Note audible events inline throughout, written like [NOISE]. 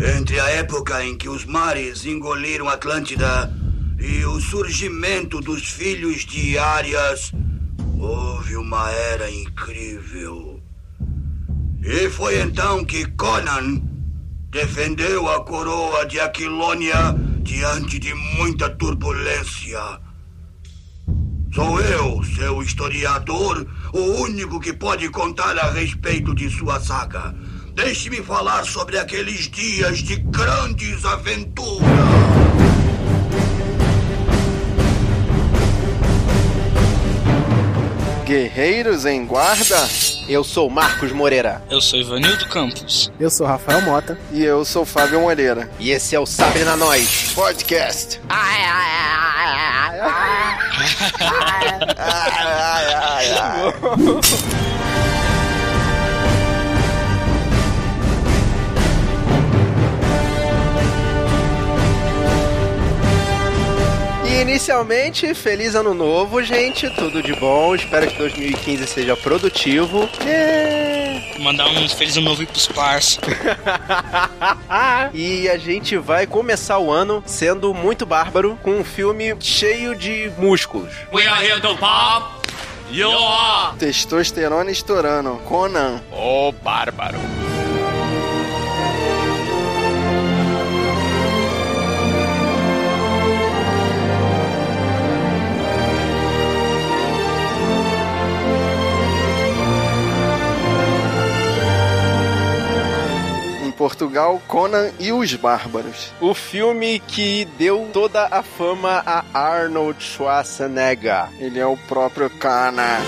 Entre a época em que os mares engoliram Atlântida e o surgimento dos filhos de Arias, houve uma era incrível. E foi então que Conan defendeu a coroa de Aquilônia diante de muita turbulência. Sou eu, seu historiador, o único que pode contar a respeito de sua saga. Deixe-me falar sobre aqueles dias de grandes aventuras. Guerreiros em Guarda. Eu sou Marcos Moreira. Eu sou Ivanildo Campos. Eu sou Rafael Mota. E eu sou Fábio Moreira. E esse é o Sabre na Nós Podcast. Ai, ai, ai, ai, ai, ai, [LAUGHS] ai, ai. E [LAUGHS] inicialmente, feliz ano novo, gente. Tudo de bom. Espero que 2015 seja produtivo. Yeah. Mandar um feliz ano novo pros parceiros. [LAUGHS] e a gente vai começar o ano sendo muito bárbaro com um filme cheio de músculos. We are here to pop. You are. Testosterona estourando. Conan. O bárbaro. Portugal, Conan e os Bárbaros. O filme que deu toda a fama a Arnold Schwarzenegger. Ele é o próprio Conan.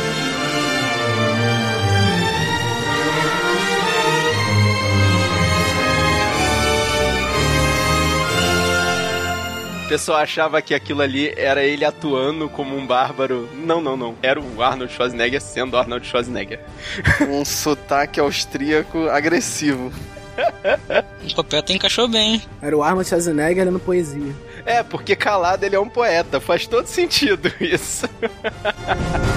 O pessoal achava que aquilo ali era ele atuando como um bárbaro. Não, não, não. Era o Arnold Schwarzenegger sendo Arnold Schwarzenegger. [LAUGHS] um sotaque austríaco agressivo. [LAUGHS] O papel até encaixou bem. Era o Arnold Schwarzenegger no poesia. É, porque calado ele é um poeta. Faz todo sentido isso. [LAUGHS]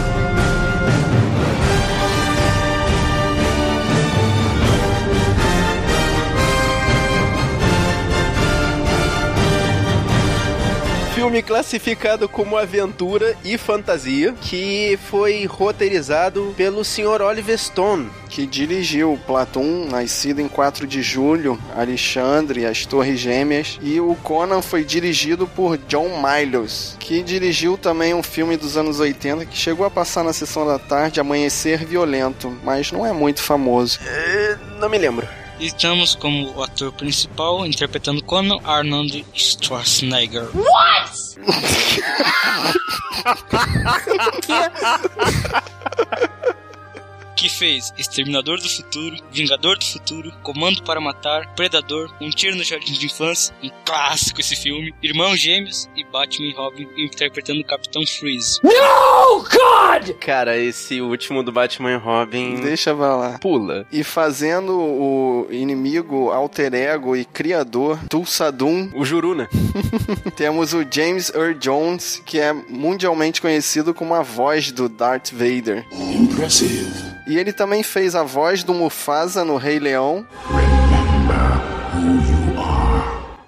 filme classificado como aventura e fantasia, que foi roteirizado pelo Sr. Oliver Stone, que dirigiu Platum, Nascido em 4 de Julho, Alexandre, As Torres Gêmeas, e o Conan foi dirigido por John Milos, que dirigiu também um filme dos anos 80 que chegou a passar na sessão da tarde, Amanhecer Violento, mas não é muito famoso. É, não me lembro. Estamos como o ator principal interpretando Conan Arnold Schwarzenegger. What? [LAUGHS] [LAUGHS] que fez Exterminador do Futuro, Vingador do Futuro, Comando para Matar, Predador, Um Tiro no Jardim de Infância, um clássico esse filme, Irmãos Gêmeos e Batman e Robin interpretando o Capitão Freeze. No, God! Cara, esse último do Batman e Robin... Deixa pra lá. Pula. E fazendo o inimigo alter ego e criador, Tulsadum. O Juruna. [LAUGHS] Temos o James Earl Jones, que é mundialmente conhecido como a voz do Darth Vader. Impressive. E ele também fez a voz do Mufasa no Rei Leão.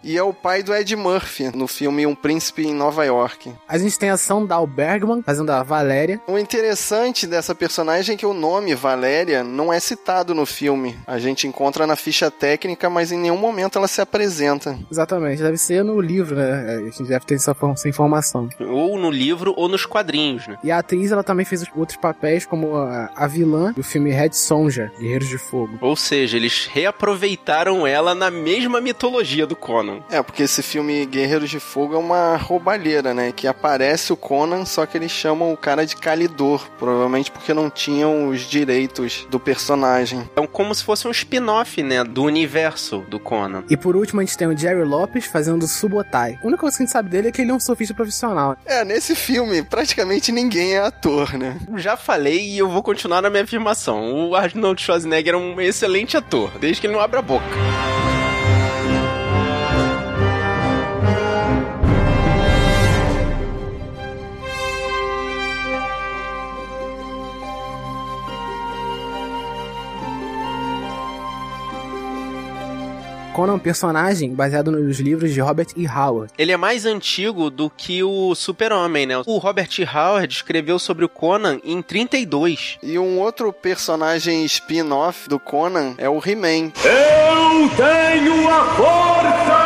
E é o pai do Ed Murphy no filme Um Príncipe em Nova York. A gente tem a Sandal Bergman fazendo a Valéria. O interessante dessa personagem é que o nome Valéria não é citado no filme. A gente encontra na ficha técnica, mas em nenhum momento ela se apresenta. Exatamente, deve ser no livro, né? A gente deve ter essa, essa informação. Ou no livro ou nos quadrinhos, né? E a atriz, ela também fez outros papéis, como a, a vilã do filme Red Sonja, Guerreiros de Fogo. Ou seja, eles reaproveitaram ela na mesma mitologia do Conan. É, porque esse filme Guerreiros de Fogo é uma roubalheira, né? Que aparece o Conan, só que eles chamam o cara de Calidor, provavelmente porque não tinham os direitos do personagem. É como se fosse um spin-off, né? Do universo do Conan. E por último, a gente tem o Jerry Lopes fazendo Subotai. A única coisa que a gente sabe dele é que ele é um surfista profissional. É, nesse filme, praticamente ninguém é ator, né? Já falei e eu vou continuar na minha afirmação. O Arnold Schwarzenegger é um excelente ator, desde que ele não abra a boca. Conan é um personagem baseado nos livros de Robert E. Howard. Ele é mais antigo do que o Super-Homem, né? O Robert E. Howard escreveu sobre o Conan em 32. E um outro personagem spin-off do Conan é o He-Man. Eu tenho a força!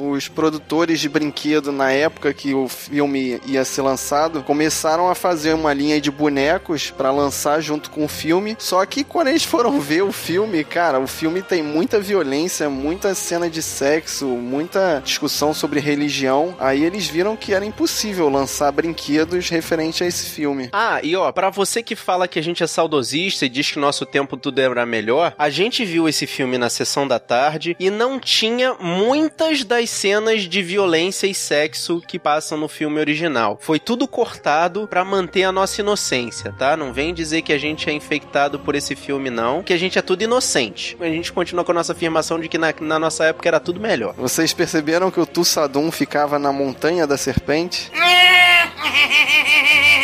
Os produtores de brinquedo, na época que o filme ia ser lançado, começaram a fazer uma linha de bonecos para lançar junto com o filme. Só que quando eles foram [LAUGHS] ver o filme, cara, o filme tem muita violência, muita cena de sexo, muita discussão sobre religião. Aí eles viram que era impossível lançar brinquedos referente a esse filme. Ah, e ó, para você que fala que a gente é saudosista e diz que nosso tempo tudo era melhor, a gente viu esse filme na sessão da tarde e não tinha muitas das cenas de violência e sexo que passam no filme original. Foi tudo cortado para manter a nossa inocência, tá? Não vem dizer que a gente é infectado por esse filme, não, que a gente é tudo inocente. A gente continua com a nossa afirmação de que na, na nossa época era tudo melhor. Vocês perceberam que o Tussadum ficava na montanha da serpente? [LAUGHS]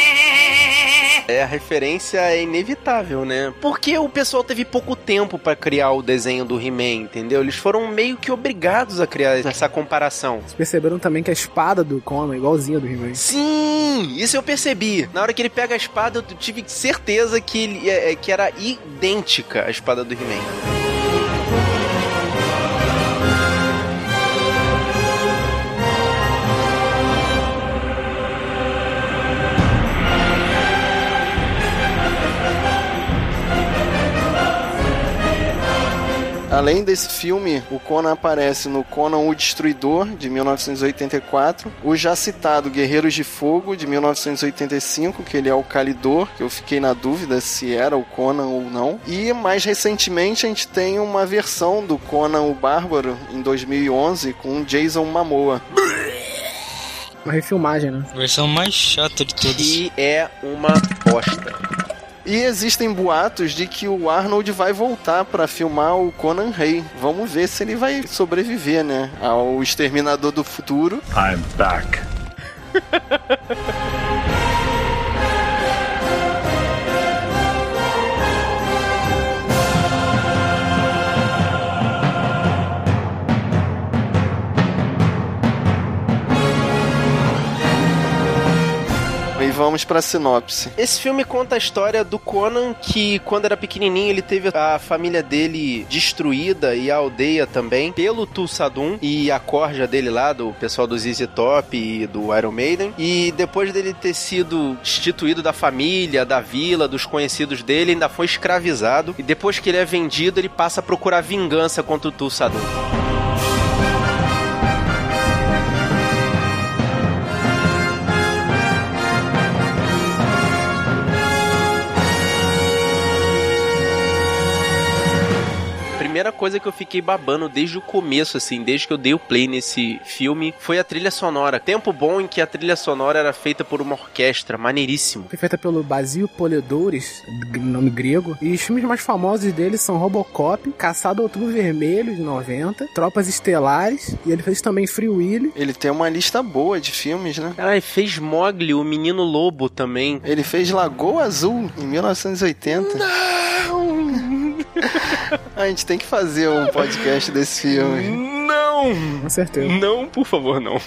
É, a referência é inevitável, né? Porque o pessoal teve pouco tempo para criar o desenho do He-Man, entendeu? Eles foram meio que obrigados a criar essa comparação. Vocês perceberam também que a espada do Conan é igualzinha do He-Man. Sim, isso eu percebi. Na hora que ele pega a espada, eu tive certeza que, ele, é, que era idêntica à espada do He-Man. Além desse filme, o Conan aparece no Conan o Destruidor, de 1984, o já citado Guerreiros de Fogo, de 1985, que ele é o Calidor, que eu fiquei na dúvida se era o Conan ou não. E mais recentemente a gente tem uma versão do Conan o Bárbaro, em 2011, com Jason Momoa. Uma refilmagem, né? A versão mais chata de todas. E é uma bosta. E existem boatos de que o Arnold vai voltar para filmar o Conan Rei. Vamos ver se ele vai sobreviver, né? Ao Exterminador do Futuro. I'm back. [LAUGHS] vamos pra sinopse. Esse filme conta a história do Conan que, quando era pequenininho, ele teve a família dele destruída e a aldeia também pelo Tulsadum e a corja dele lá, do pessoal do ZZ Top e do Iron Maiden. E depois dele ter sido destituído da família, da vila, dos conhecidos dele, ainda foi escravizado. E depois que ele é vendido, ele passa a procurar vingança contra o Tulsadum. Primeira coisa que eu fiquei babando desde o começo, assim, desde que eu dei o play nesse filme, foi a trilha sonora. Tempo bom em que a trilha sonora era feita por uma orquestra, maneiríssimo. Foi feita pelo Basil Poliodouris, nome grego. E os filmes mais famosos dele são Robocop, Caçado Outubro Vermelho, de 90, Tropas Estelares, e ele fez também Free Willy. Ele tem uma lista boa de filmes, né? Caralho, fez Mogli, o Menino Lobo também. Ele fez Lagoa Azul, em 1980. Não! [LAUGHS] A gente tem que fazer um podcast desse filme. Não! Com certeza. Não, por favor, não.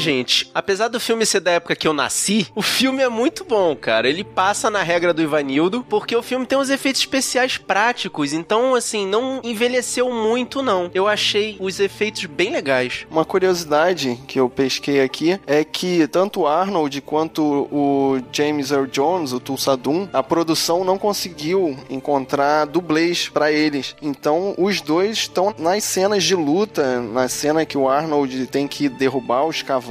Gente, apesar do filme ser da época que eu nasci, o filme é muito bom, cara. Ele passa na regra do Ivanildo, porque o filme tem uns efeitos especiais práticos, então, assim, não envelheceu muito, não. Eu achei os efeitos bem legais. Uma curiosidade que eu pesquei aqui é que tanto o Arnold quanto o James Earl Jones, o Tulsadum, a produção não conseguiu encontrar dublês para eles. Então, os dois estão nas cenas de luta, na cena que o Arnold tem que derrubar os cavalos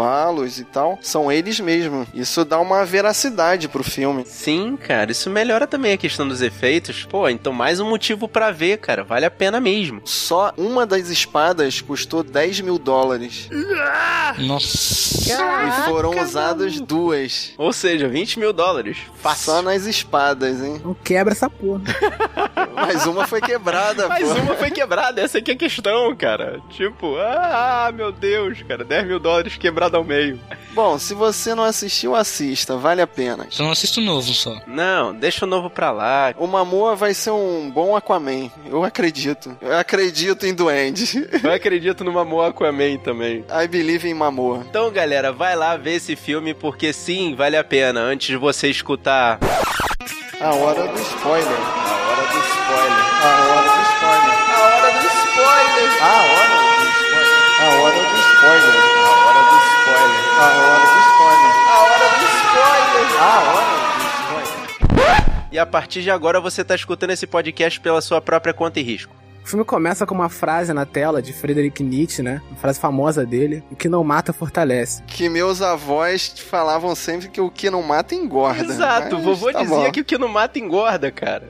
e tal, são eles mesmos. Isso dá uma veracidade pro filme. Sim, cara, isso melhora também a questão dos efeitos. Pô, então mais um motivo para ver, cara. Vale a pena mesmo. Só uma das espadas custou 10 mil dólares. Nossa. e foram usadas duas. Ou seja, 20 mil dólares. Fácil. Só nas espadas, hein? Não quebra essa porra. [LAUGHS] Mas uma foi quebrada, Mas pô. uma foi quebrada, essa aqui é a questão, cara. Tipo, ah, meu Deus, cara, 10 mil dólares quebrado ao meio. Bom, se você não assistiu, assista, vale a pena. Só não assisto o novo só. Não, deixa o novo pra lá. O Mamoa vai ser um bom Aquaman, eu acredito. Eu acredito em Duende. [LAUGHS] Eu acredito no Mamoa Aquaman também. I believe em Mamoa. Então, galera, vai lá ver esse filme porque sim, vale a pena. Antes de você escutar A hora do spoiler. a hora do spoiler. A hora do spoiler. A hora do spoiler. A hora do spoiler. A hora do spoiler. A hora do spoiler. A hora do spoiler. A hora do spoiler. A hora do spoiler. E a partir de agora você tá escutando esse podcast pela sua própria conta e risco. O filme começa com uma frase na tela de Friedrich Nietzsche, né? Uma frase famosa dele: O que não mata fortalece. Que meus avós falavam sempre que o que não mata engorda. Exato, Mas vovô tá dizia bom. que o que não mata engorda, cara.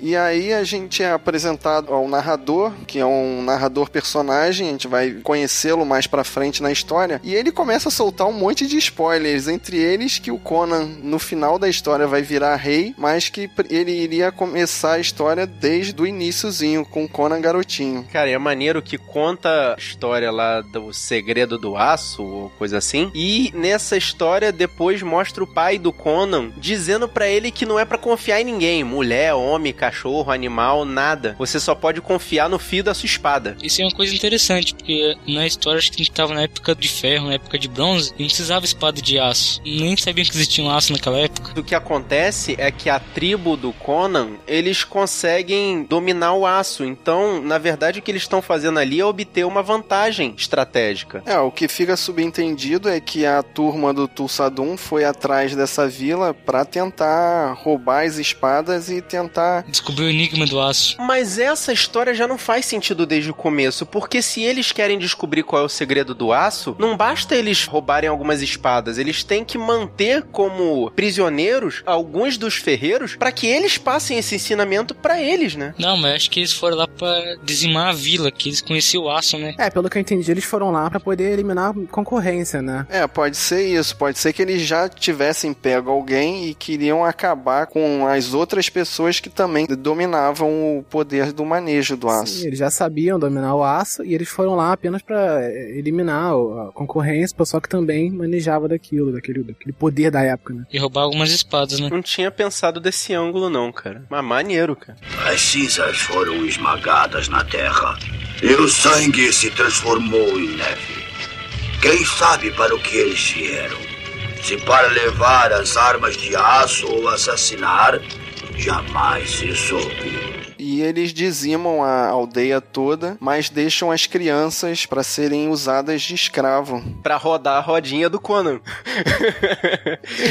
E aí a gente é apresentado ao narrador, que é um narrador personagem, a gente vai conhecê-lo mais pra frente na história, e ele começa a soltar um monte de spoilers, entre eles que o Conan no final da história vai virar rei, mas que ele iria começar a história desde o iníciozinho com o Conan garotinho. Cara, é maneiro que conta a história lá do segredo do aço, ou coisa assim. E nessa história, depois mostra o pai do Conan dizendo pra ele que não é pra confiar em ninguém: mulher, homem, cachorro, animal, nada. Você só pode confiar no fio da sua espada. Isso é uma coisa interessante, porque na história acho que a gente tava na época de ferro, na época de bronze, e não precisava espada de aço. Nem sabia que existia um aço naquela época. O que acontece é que a tribo do Conan, eles conseguem dominar o aço. Então, na verdade, o que eles estão fazendo ali é obter uma vantagem estratégica. É, o que fica subentendido é que a turma do Tulsadum foi atrás dessa vila pra tentar roubar as espadas e tentar Descobriu o enigma do aço. Mas essa história já não faz sentido desde o começo, porque se eles querem descobrir qual é o segredo do aço, não basta eles roubarem algumas espadas, eles têm que manter como prisioneiros alguns dos ferreiros para que eles passem esse ensinamento pra eles, né? Não, mas acho que eles foram lá pra dizimar a vila, que eles conheciam o aço, né? É, pelo que eu entendi, eles foram lá pra poder eliminar a concorrência, né? É, pode ser isso. Pode ser que eles já tivessem pego alguém e queriam acabar com as outras pessoas que também dominavam o poder do manejo do aço. Sim, eles já sabiam dominar o aço e eles foram lá apenas pra é, eliminar a concorrência, o pessoal que também manejava daquilo, daquele, daquele poder da época, né? E roubar algumas espadas, né? Não tinha pensado desse ângulo, não, cara. Mas maneiro, cara. As cinzas foram esmagadas na terra e o sangue se transformou em neve. Quem sabe para o que eles vieram? Se para levar as armas de aço ou assassinar, jamais se soube. E eles dizimam a aldeia toda, mas deixam as crianças para serem usadas de escravo. Pra rodar a rodinha do Conan. [LAUGHS]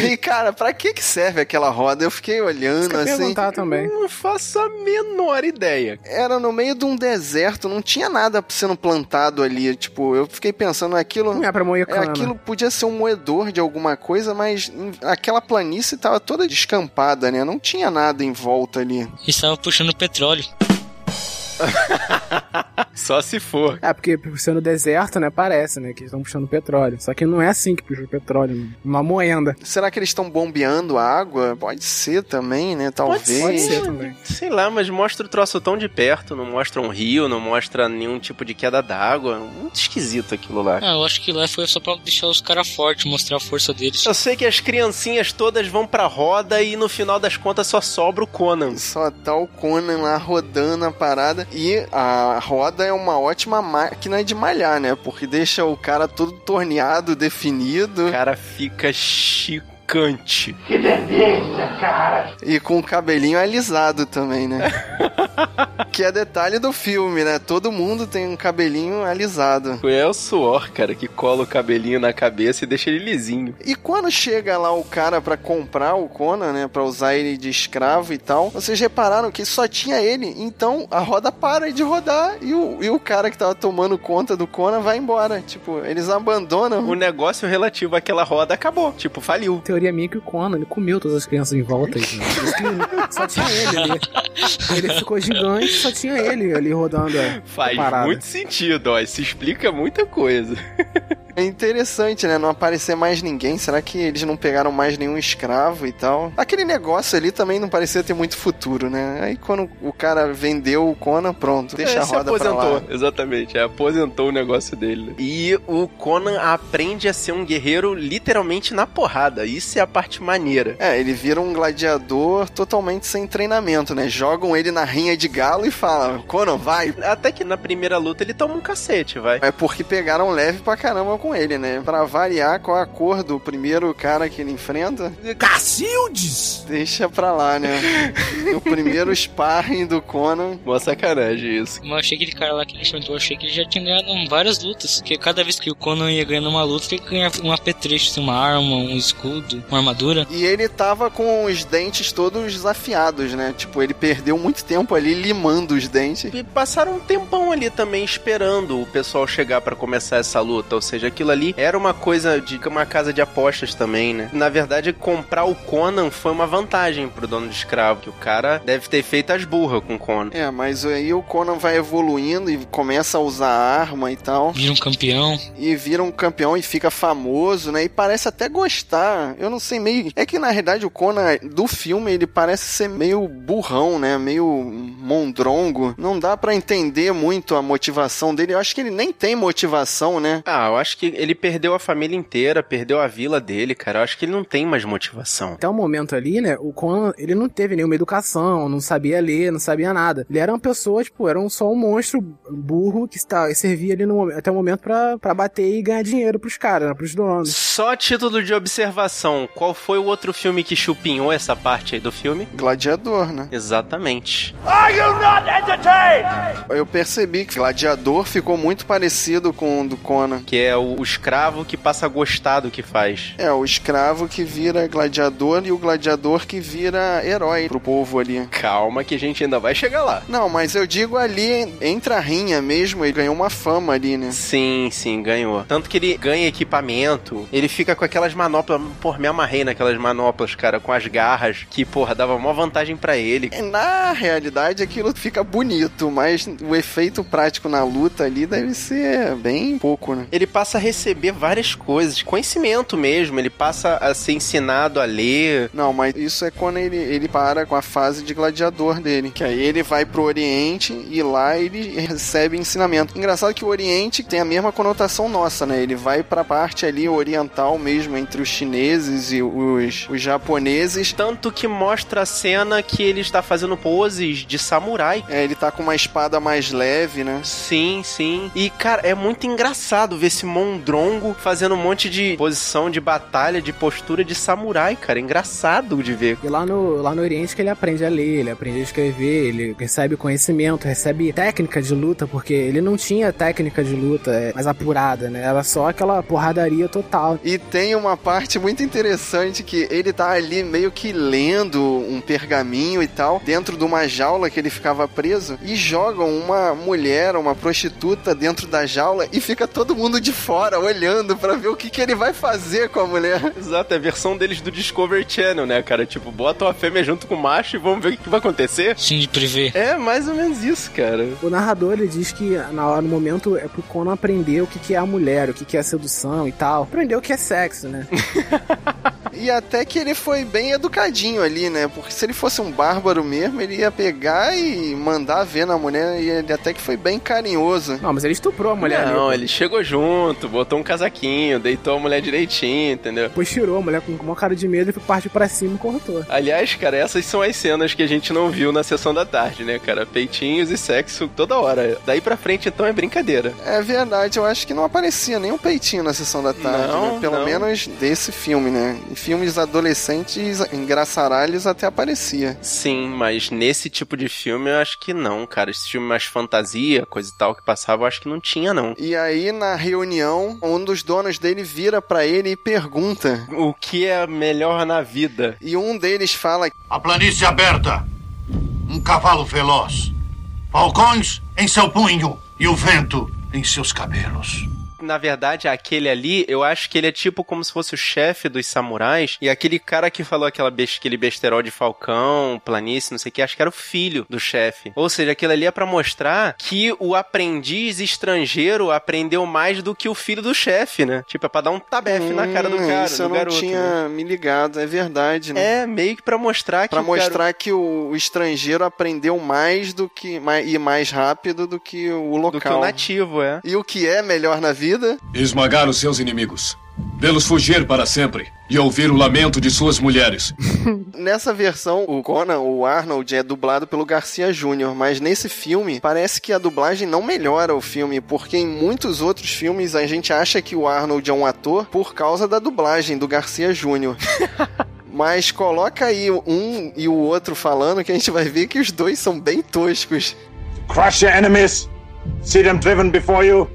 E cara, pra que que serve aquela roda? Eu fiquei olhando assim. perguntar também. Não faço a menor ideia. Era no meio de um deserto, não tinha nada sendo plantado ali. Tipo, eu fiquei pensando aquilo. Não é pra moer É, cana. aquilo podia ser um moedor de alguma coisa, mas aquela planície tava toda descampada, né? Não tinha nada em volta ali. Eles estavam puxando petróleo. [LAUGHS] Só se for. É, porque por ser no deserto, né, parece, né, que eles estão puxando petróleo. Só que não é assim que puxa o petróleo, né? uma moenda. Será que eles estão bombeando a água? Pode ser também, né? Talvez. Pode ser também. Sei lá, mas mostra o troço tão de perto, não mostra um rio, não mostra nenhum tipo de queda d'água. Muito esquisito aquilo lá. Ah, eu acho que lá foi só pra deixar os caras fortes, mostrar a força deles. Eu sei que as criancinhas todas vão pra roda e no final das contas só sobra o Conan. Só tá o Conan lá rodando a parada. E a roda é uma ótima máquina de malhar, né? Porque deixa o cara todo torneado, definido. O cara fica chicante. E com o cabelinho alisado também, né? [LAUGHS] que é detalhe do filme, né? Todo mundo tem um cabelinho alisado. É o suor, cara, que cola o cabelinho na cabeça e deixa ele lisinho. E quando chega lá o cara pra comprar o Conan, né, Pra usar ele de escravo e tal, vocês repararam que só tinha ele, então a roda para de rodar e o, e o cara que tava tomando conta do Conan vai embora. Tipo, eles abandonam. O negócio relativo àquela roda acabou. Tipo, faliu. Teoria minha que o Conan, ele comeu todas as crianças em volta. Aí, né? Só tinha ele ali. Ele ficou gigante, só tinha ele ali rodando Faz muito sentido, ó. Isso explica muita coisa. É interessante, né? Não aparecer mais ninguém. Será que eles não pegaram mais nenhum escravo e tal? Aquele negócio ali também não parecia ter muito futuro, né? Aí quando o cara vendeu o Conan, pronto, deixa É, a se roda pra aposentou, lá. exatamente. é, aposentou o negócio dele. E o Conan aprende a ser um guerreiro literalmente na porrada. Isso é a parte maneira. É, ele vira um gladiador totalmente sem treinamento, né? Jogam ele na rinha de galo e falam, Conan, vai. Até que na primeira luta ele toma um cacete, vai. É porque pegaram leve pra caramba com ele, né? Pra variar qual a cor do primeiro cara que ele enfrenta, Cacildes! deixa pra lá, né? No primeiro [LAUGHS] sparring do Conan, Uma sacanagem isso. Mas eu achei que aquele cara lá que ele enfrentou, eu achei que ele já tinha ganhado várias lutas. Porque cada vez que o Conan ia ganhando uma luta, ele ganhava um apetrecho, assim, uma arma, um escudo, uma armadura. E ele tava com os dentes todos afiados, né? Tipo, ele perdeu muito tempo ali limando os dentes. E passaram um tempão ali também esperando o pessoal chegar pra começar essa luta. Ou seja, aquilo ali era uma coisa de uma casa de apostas também, né? Na verdade, comprar o Conan foi uma vantagem pro dono de escravo, que o cara deve ter feito as burras com o Conan. É, mas aí o Conan vai evoluindo e começa a usar arma e tal. Vira um campeão. E vira um campeão e fica famoso, né? E parece até gostar. Eu não sei, meio. É que na realidade o Conan do filme ele parece ser meio burrão, né? Meio mondrongo. Não dá pra entender muito a motivação dele. Eu acho que ele nem tem motivação, né? Ah, eu acho que ele perdeu a família inteira, perdeu a vila dele, cara. Eu acho que ele não tem mais motivação. Até o momento ali, né, o Conan, ele não teve nenhuma educação, não sabia ler, não sabia nada. Ele era uma pessoa, tipo, era um, só um monstro burro que está, servia ali no, até o momento pra, pra bater e ganhar dinheiro pros caras, né, pros donos. Só a título de observação, qual foi o outro filme que chupinhou essa parte aí do filme? Gladiador, né? Exatamente. Are you not entertained? Eu percebi que Gladiador ficou muito parecido com o do Conan. Que é o, o escravo que passa a gostar do que faz. É, o escravo que vira gladiador e o gladiador que vira herói pro povo ali. Calma que a gente ainda vai chegar lá. Não, mas eu digo ali, entre a rinha mesmo, ele ganhou uma fama ali, né? Sim, sim, ganhou. Tanto que ele ganha equipamento, ele fica com aquelas manoplas. Porra, me amarrei naquelas manoplas, cara, com as garras, que, porra, dava uma vantagem pra ele. É, Na realidade, aquilo fica bonito, mas o efeito prático na luta ali deve ser bem pouco, né? Ele passa a receber várias coisas, conhecimento mesmo, ele passa a ser ensinado a ler. Não, mas isso é quando ele, ele para com a fase de gladiador dele. Que aí ele vai pro Oriente e lá ele recebe ensinamento. Engraçado que o Oriente tem a mesma conotação nossa, né? Ele vai pra parte ali oriental mesmo, entre os chineses e os, os japoneses. Tanto que mostra a cena que ele está fazendo poses de samurai. É, ele tá com uma espada mais leve, né? Sim, sim. E, cara, é muito engraçado ver esse Mondrongo fazendo um monte de posição de batalha, de postura de samurai, cara. É engraçado de ver. E lá no, lá no Oriente que ele aprende a ler, ele aprende a escrever, ele recebe conhecimento, recebe técnica de luta, porque ele não tinha técnica de luta é, mais apurada, né? Era só aquela porradaria total. E tem uma parte muito interessante que ele tá ali meio que lendo um pergaminho e tal, dentro de uma jaula que ele ficava preso, e jogam uma mulher, uma prostituta dentro da jaula e fica todo mundo de fora olhando pra ver o que, que ele vai fazer com a mulher. Exato, é a versão deles do Discovery Channel, né, cara? Tipo, bota uma fêmea junto com o macho e vamos ver o que, que vai acontecer. Sim, de prevê. É mais ou menos isso, cara. O narrador ele diz que na hora, no momento é pro Conan aprender o que, que é a mulher, o que, que é a sedução e tal. Aprender o que é sexo, né? [LAUGHS] E até que ele foi bem educadinho ali, né? Porque se ele fosse um bárbaro mesmo, ele ia pegar e mandar ver na mulher, e ele até que foi bem carinhoso. Não, mas ele estuprou a mulher Não, ali. ele chegou junto, botou um casaquinho, deitou a mulher direitinho, entendeu? Depois tirou a mulher com uma cara de medo e partiu pra cima e cortou. Aliás, cara, essas são as cenas que a gente não viu na sessão da tarde, né, cara? Peitinhos e sexo toda hora. Daí pra frente, então, é brincadeira. É verdade, eu acho que não aparecia nenhum peitinho na sessão da tarde, Não, né? Pelo não. menos desse filme, né? Em filmes adolescentes, engraçaralhos até aparecia. Sim, mas nesse tipo de filme eu acho que não, cara. Esse filme mais fantasia, coisa e tal que passava, eu acho que não tinha, não. E aí, na reunião, um dos donos dele vira pra ele e pergunta. O que é melhor na vida? E um deles fala: A planície aberta. Um cavalo veloz. Falcões em seu punho e o vento em seus cabelos. Na verdade, aquele ali, eu acho que ele é tipo como se fosse o chefe dos samurais. E aquele cara que falou aquela best, aquele besterol de falcão, planície, não sei o que, acho que era o filho do chefe. Ou seja, aquilo ali é pra mostrar que o aprendiz estrangeiro aprendeu mais do que o filho do chefe, né? Tipo, é pra dar um tabefe na cara do Hum, cara, Isso do eu não garoto. tinha né? me ligado, é verdade, né? É, meio que pra mostrar que Pra mostrar que o, o estrangeiro aprendeu mais do que mais, e mais rápido do que o local. do que o nativo, é. E o que é melhor na vida? Esmagar os seus inimigos. Vê-los fugir para sempre. E ouvir o lamento de suas mulheres. [LAUGHS] Nessa versão, o Conan, o Arnold, é dublado pelo Garcia Júnior, mas nesse filme parece que a dublagem não melhora o filme, porque em muitos outros filmes a gente acha que o Arnold é um ator por causa da dublagem do Garcia Júnior. [LAUGHS] Mas coloca aí um e o outro falando que a gente vai ver que os dois são bem toscos. Crush your enemies, see them driven before you,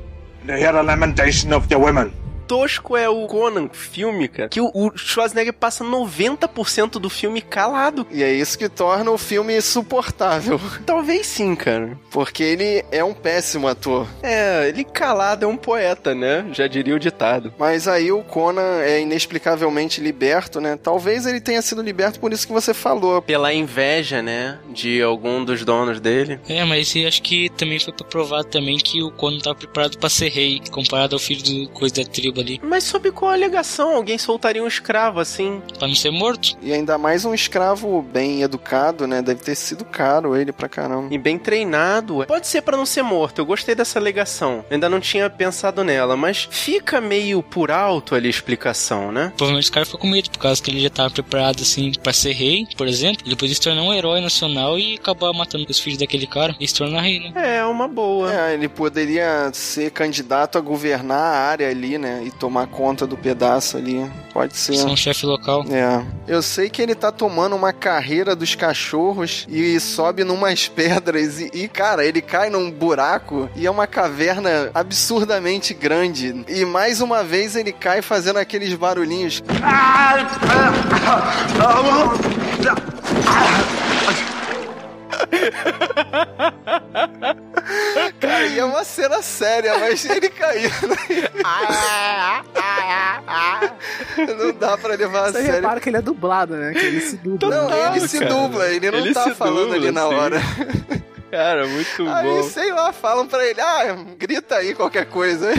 and hear the lamentation of the women. Tosco é o Conan filme, cara. Que o, o Schwarzenegger passa 90% do filme calado. E é isso que torna o filme suportável, [LAUGHS] Talvez sim, cara. porque ele é um péssimo ator. É, ele calado é um poeta, né? Já diria o ditado. Mas aí o Conan é inexplicavelmente liberto, né? Talvez ele tenha sido liberto por isso que você falou. Pela inveja, né? De algum dos donos dele. É, mas eu acho que também foi pra provar também que o Conan tava preparado pra ser rei, comparado ao filho do coisa da tribo ali, Mas sob qual alegação? Alguém soltaria um escravo assim? pra não ser morto. E ainda mais um escravo bem educado, né? Deve ter sido caro ele pra caramba. E bem treinado. Pode ser pra não ser morto. Eu gostei dessa alegação. Ainda não tinha pensado nela, mas fica meio por alto ali a explicação, né? Provavelmente o cara ficou com medo, por causa que ele já tava preparado assim pra ser rei, por exemplo. Ele podia se tornar um herói nacional e acabar matando os filhos daquele cara e se tornar rei, né? É, uma boa. É, ele poderia ser candidato a governar a área ali, né? E tomar conta do pedaço ali. Pode ser. Ser um chefe local. É. Eu sei que ele tá tomando uma carreira dos cachorros e sobe numas pedras e, e, cara, ele cai num buraco e é uma caverna absurdamente grande. E mais uma vez ele cai fazendo aqueles barulhinhos. Cara, e é uma cena séria, mas ele caindo. [LAUGHS] Não dá pra levar a Você sério. repara que ele é dublado, né? Que ele se dubla. Não, Total, ele se cara. dubla, ele não Ele tá falando dubla, ali na sim. hora. Cara, muito Aí, bom. sei lá, falam pra ele, ah, grita aí qualquer coisa.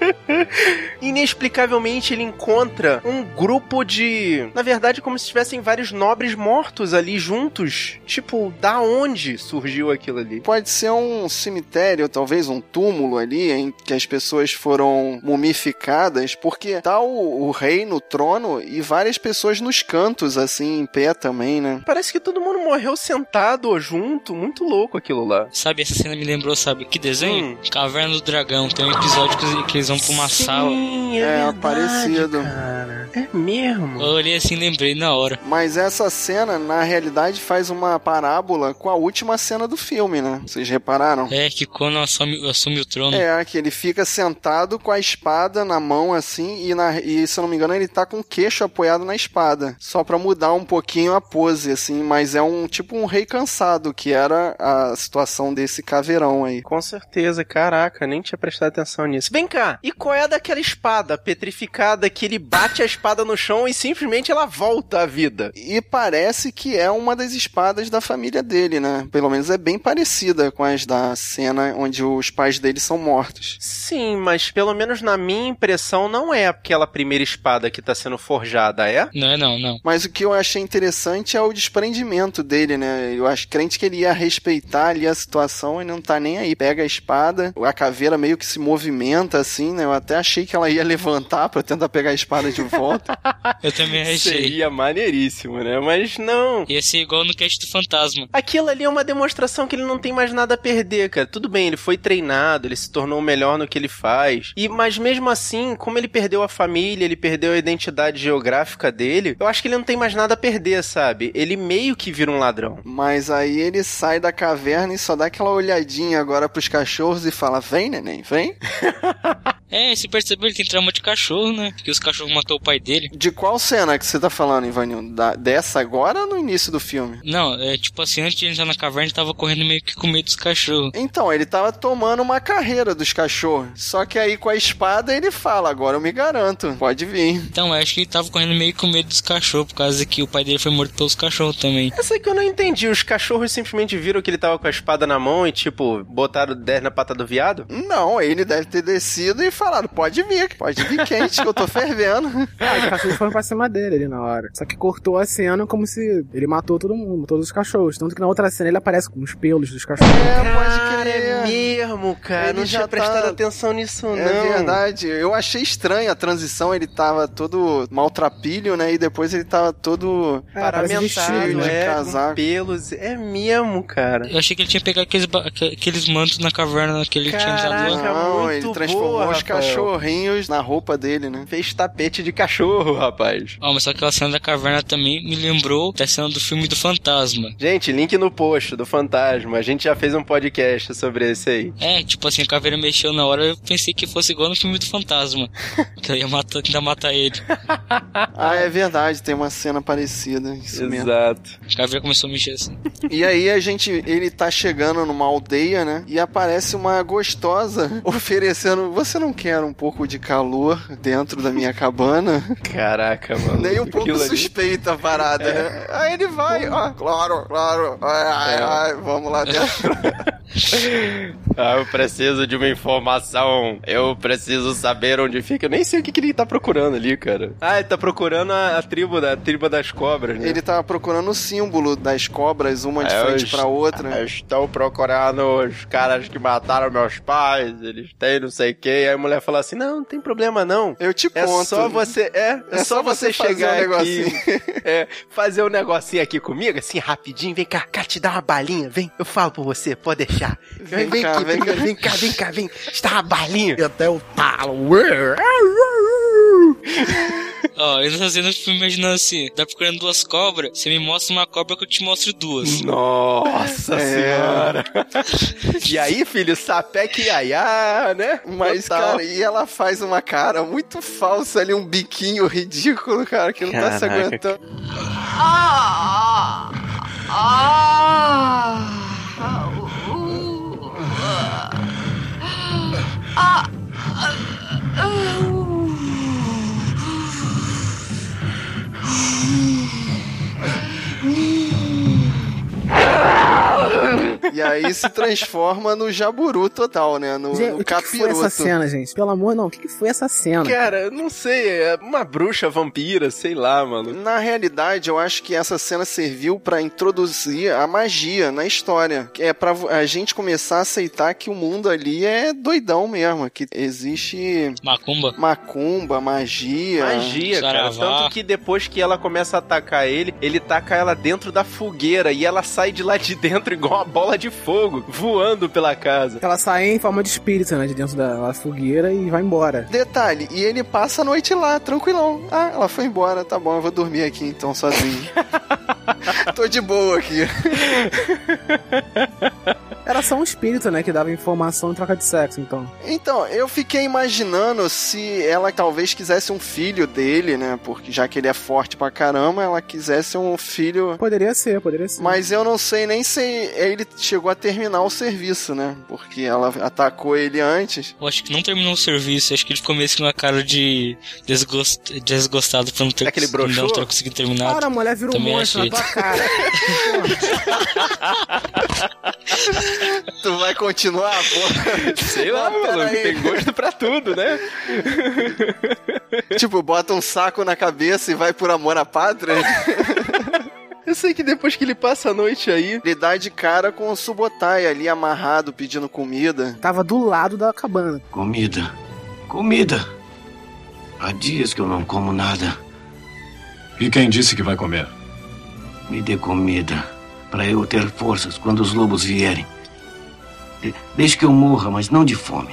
[LAUGHS] Inexplicavelmente ele encontra um grupo de. Na verdade, como se tivessem vários nobres mortos ali juntos. Tipo, da onde surgiu aquilo ali? Pode ser um cemitério, talvez um túmulo ali, em que as pessoas foram mumificadas, porque tá o, o rei no trono e várias pessoas nos cantos, assim, em pé também, né? Parece que todo mundo morreu sentado ou junto. Muito louco aquilo lá. Sabe, essa cena me lembrou, sabe, que desenho? Hum. Caverna do Dragão. Tem um episódio que eles- que eles vão pra uma sala. Sim, é, É, verdade, parecido. Cara. É mesmo. Eu olhei assim e lembrei na hora. Mas essa cena, na realidade, faz uma parábola com a última cena do filme, né? Vocês repararam? É, que Conan assume, assume o trono. É, que ele fica sentado com a espada na mão, assim, e, na- e, se eu não me engano, ele tá com o queixo apoiado na espada. Só pra mudar um pouquinho a pose, assim, mas é um tipo um rei cansado, que era a situação desse caveirão aí. Com certeza, caraca, nem tinha prestado atenção nisso. Vem cá, e qual é a daquela espada petrificada que ele bate a espada no chão e simplesmente ela volta à vida? E parece que é uma das espadas da família dele, né? Pelo menos é bem parecida com as da cena onde os pais dele são mortos. Sim, mas pelo menos na minha impressão não é aquela primeira espada que tá sendo forjada, é? Não é não, não. Mas o que eu achei interessante é o desprendimento dele, né? Eu acho crente que ele ia respeitar ali a situação e não tá nem aí. Pega a espada, a caveira meio que se movimenta assim, né? Eu até achei que ela ia levantar pra tentar pegar a espada de volta. [LAUGHS] Eu também achei. Seria maneiríssimo, né? Mas não. Ia ser igual no cast do Fantasma. Aquilo ali é uma demonstração que ele não tem mais nada a perder, cara. Tudo bem, ele foi treinado, ele se tornou melhor no que ele faz. E mas mesmo assim, como ele perdeu a família, ele perdeu a identidade geográfica dele, eu acho que ele não tem mais nada a perder, sabe? Ele meio que vira um ladrão. Mas aí ele sai da caverna e só dá aquela olhadinha agora pros cachorros e fala: Vem, neném, vem. [LAUGHS] É, você percebeu, ele tem trauma de cachorro, né? Porque os cachorros matou o pai dele. De qual cena que você tá falando, Ivanil? Da, dessa agora ou no início do filme? Não, é tipo assim, antes de entrar na caverna, ele tava correndo meio que com medo dos cachorros. Então, ele tava tomando uma carreira dos cachorros. Só que aí com a espada ele fala: agora eu me garanto, pode vir. Então, eu acho que ele tava correndo meio com medo dos cachorros, por causa que o pai dele foi morto pelos cachorros também. Essa que eu não entendi. Os cachorros simplesmente viram que ele tava com a espada na mão e, tipo, botaram o 10 na pata do viado? Não, ele deve ter descido e falado: pode vir, pode vir quente, que eu tô fervendo. [LAUGHS] Ah, os cachorros foram pra cima dele ali na hora. Só que cortou a cena como se ele matou todo mundo, todos os cachorros. Tanto que na outra cena ele aparece com os pelos dos cachorros. É, pode Cara, crer. é mesmo, cara. Ele não já tinha prestado tá- atenção nisso, não. É verdade. Eu achei estranho a transição. Ele tava todo maltrapilho, né? E depois ele tava todo. É, Paramentado, de é, casaco. pelos. É mesmo, cara. Eu achei que ele tinha pegado aqueles, aqueles mantos na caverna que ele tinha Caraca. usado lá. Não, muito ele transformou boa, os. Cachorrinhos na roupa dele, né? Fez tapete de cachorro, rapaz. Ó, mas só que aquela cena da caverna também me lembrou da cena do filme do Fantasma. Gente, link no post do Fantasma. A gente já fez um podcast sobre esse aí. É, tipo assim, a caveira mexeu na hora, eu pensei que fosse igual no filme do Fantasma. [LAUGHS] que eu ia matar, ainda matar ele. [LAUGHS] Ah, é verdade, tem uma cena parecida. Isso mesmo. Exato. A caveira começou a mexer assim. E aí a gente, ele tá chegando numa aldeia, né? E aparece uma gostosa [LAUGHS] oferecendo: Você não quer um pouco de calor dentro da minha cabana? Caraca, mano. Nem um pouco Aquilo ali. suspeita a parada, né? Aí ele vai, ó, claro, claro, ai, ai, É. ai, vamos lá dentro. [LAUGHS] Ah, eu preciso de uma informação. Eu preciso saber onde fica. Eu nem sei o que, que ele tá procurando ali, cara. Ah, ele tá procurando a, a tribo da a tribo das cobras, né? Ele tava procurando o símbolo das cobras, uma de É, frente os- pra outra. Eu Estou procurando os caras que mataram meus pais, eles têm não sei o que. Aí a mulher fala assim: Não, não tem problema não. Eu te É conto. só você, é, é, só, você fazer chegar um aqui, [LAUGHS] é, fazer um negocinho aqui comigo, assim, rapidinho, vem cá, cá te dar uma balinha, vem, eu falo por você, pode deixar. Vem, Vem cá, vem vem, cá, vem cá, vem cá, vem, te dar uma balinha. E até o talo. Ó, eu nessa cena eu fui imaginando assim, tá procurando duas cobras, você me mostra uma cobra que eu te mostro duas. Nossa É. senhora. e aí, filho, sapeque iaiá, né? Mas, Total. cara, e ela faz uma cara muito falsa ali, um biquinho ridículo, cara, que não tá se Caraca. Aguentando. E aí se transforma no jaburu total, né? No, Gente, no o que, que foi essa capiroto. cena, gente? Pelo amor, não. O que, que foi essa cena? Cara, eu não sei, é uma bruxa vampira, sei lá, mano. Na realidade, eu acho que essa cena serviu pra introduzir a magia na história. É pra a gente começar a aceitar que o mundo ali é doidão mesmo, que existe Macumba. macumba, magia. Magia, cara. Saravá. Tanto que depois que ela começa a atacar ele, ele taca ela dentro da fogueira e ela sai de lá de dentro igual uma bola de fogo, voando pela casa. Ela sai em forma de espírito, né? De dentro da fogueira e vai embora. Detalhe, e ele passa a noite lá, tranquilão. Ah, ela foi embora, tá bom, eu vou dormir aqui então sozinho. [LAUGHS] Tô de boa aqui. [LAUGHS] Era só um espírito, né? Que dava informação em troca de sexo, então. Então, eu fiquei imaginando se ela talvez quisesse um filho dele, né? Porque já que ele é forte pra caramba, ela quisesse um filho. Poderia ser, poderia ser. Mas eu não sei nem se ele chegou a terminar o serviço, né? Porque ela atacou ele antes. Eu acho que não terminou o serviço, acho que ele ficou meio com uma cara de desgost... desgostado por não ter, Será que ele broxou? não ter conseguido terminar. Cara, a mulher vira um monstro na tua cara. [LAUGHS] [LAUGHS] [LAUGHS] [LAUGHS] Tu vai continuar, porra? Sei lá, Não, mano, tem gosto pra tudo, né? tipo, bota um saco na cabeça e vai por amor à pátria. Eu sei que depois que ele passa a noite aí, Ele dá de cara com o Subotai ali amarrado pedindo comida. Tava do lado da cabana. Comida. Comida. Há dias que eu não como nada. E quem disse que vai comer? Me dê comida. Para eu ter forças quando os lobos vierem. De- Deixe que eu morra, mas não de fome.